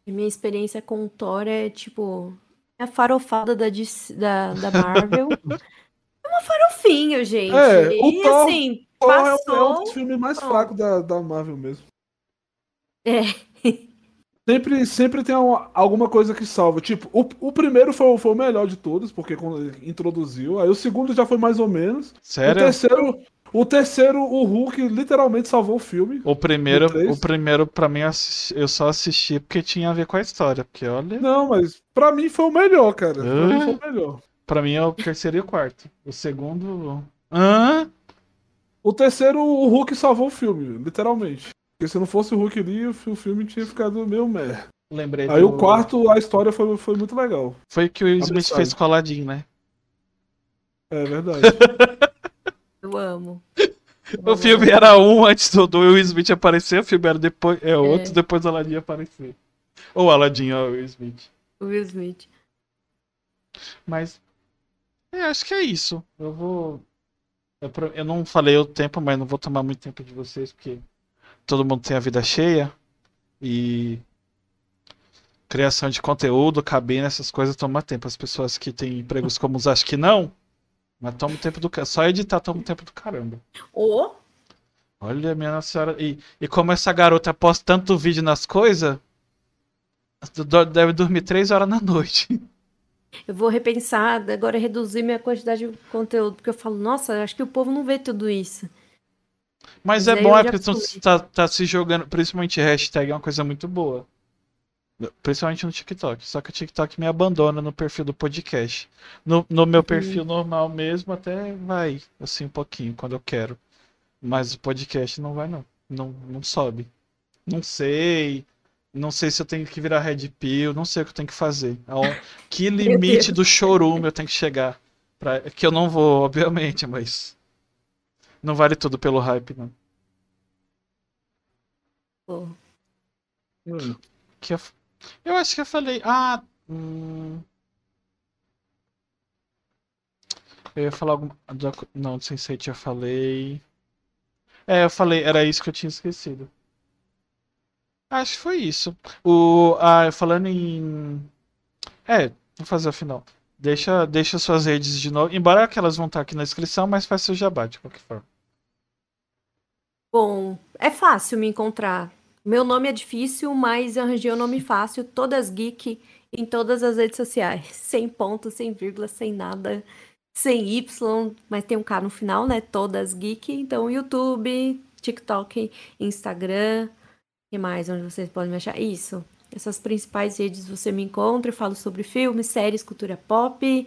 E minha experiência com o Thor é tipo. É a farofada da, DC da, da Marvel. (laughs) é uma farofinha, gente. É, o e Thor- assim, Thor é, o- é passou. um dos filmes mais Thor. fracos da, da Marvel mesmo. É. Sempre, sempre tem uma- alguma coisa que salva. Tipo, o, o primeiro foi, o- foi o melhor de todos, porque quando ele introduziu. Aí o segundo já foi mais ou menos. O Sério? terceiro, o terceiro, o Hulk literalmente salvou o filme. O primeiro, o primeiro para mim eu só assisti porque tinha a ver com a história, porque olha, Não, mas pra mim foi o melhor, cara. Pra Ah. mim foi o melhor. Pra mim é o terceiro e o quarto. O segundo, hã? O terceiro, o Hulk salvou o filme, literalmente. Porque se não fosse o Hulk ali, o fi- o filme tinha ficado meio mer. Lembrei Aí do... o quarto, a história foi, foi muito legal. foi o que o Smith fez com o Aladdin, né? É verdade. (laughs) Eu amo. O filme era um antes do, do Will Smith aparecer, o filme era depois, é outro É. depois do Aladdin aparecer. Ou Aladdin ou Will Smith. O Will Smith. Mas é, acho que é isso. Eu vou. Eu, eu não falei o tempo, mas não vou tomar muito tempo de vocês, porque todo mundo tem a vida cheia. E criação de conteúdo, cabine, essas coisas toma tempo. As pessoas que têm empregos comuns acham que não, mas toma o tempo do Só editar toma o tempo do caramba. Ô, Olha, minha Nossa senhora. E, e como essa garota posta tanto vídeo nas coisas, deve dormir três horas na noite. eu vou repensar, agora reduzir minha quantidade de conteúdo, porque eu falo, nossa, acho que o povo não vê tudo isso. Mas Mas é bom, é porque tu tá, tá se jogando, principalmente hashtag é uma coisa muito boa. Principalmente no TikTok. Só que o TikTok me abandona no perfil do podcast. No, no meu perfil normal mesmo, até vai, assim, um pouquinho, quando eu quero. Mas o podcast não vai, não. Não, não sobe. Não sei. Não sei se eu tenho que virar Red Pill, não sei o que eu tenho que fazer. Que limite do chorume eu tenho que chegar. Pra, que eu não vou, obviamente, mas. Não vale tudo pelo hype, não. Hum. Que eu, eu acho que eu falei. Ah. hum, eu ia falar alguma. Não, do Sense8 eu falei. É, eu falei, era isso que eu tinha esquecido. Acho que foi isso. O, ah, falando em. É, vou fazer o final. Deixa, deixa suas redes de novo. Embora aquelas vão estar aqui na descrição, mas faz seu jabá de qualquer forma. Bom, é fácil me encontrar. Meu nome é difícil, mas arranjei um nome fácil, todas geek em todas as redes sociais. (laughs) Sem ponto, sem vírgula, sem nada, sem Y, mas tem um K no final, né? Todas geek. Então, YouTube, TikTok, Instagram. Que mais? Onde vocês podem me achar? Isso. Essas principais redes você me encontra. Eu falo sobre filmes, séries, cultura pop.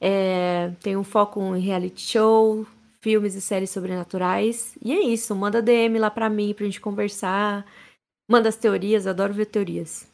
É, tenho um foco em reality show, filmes e séries sobrenaturais. E é isso, manda DM lá pra mim pra gente conversar. Manda as teorias, adoro ver teorias.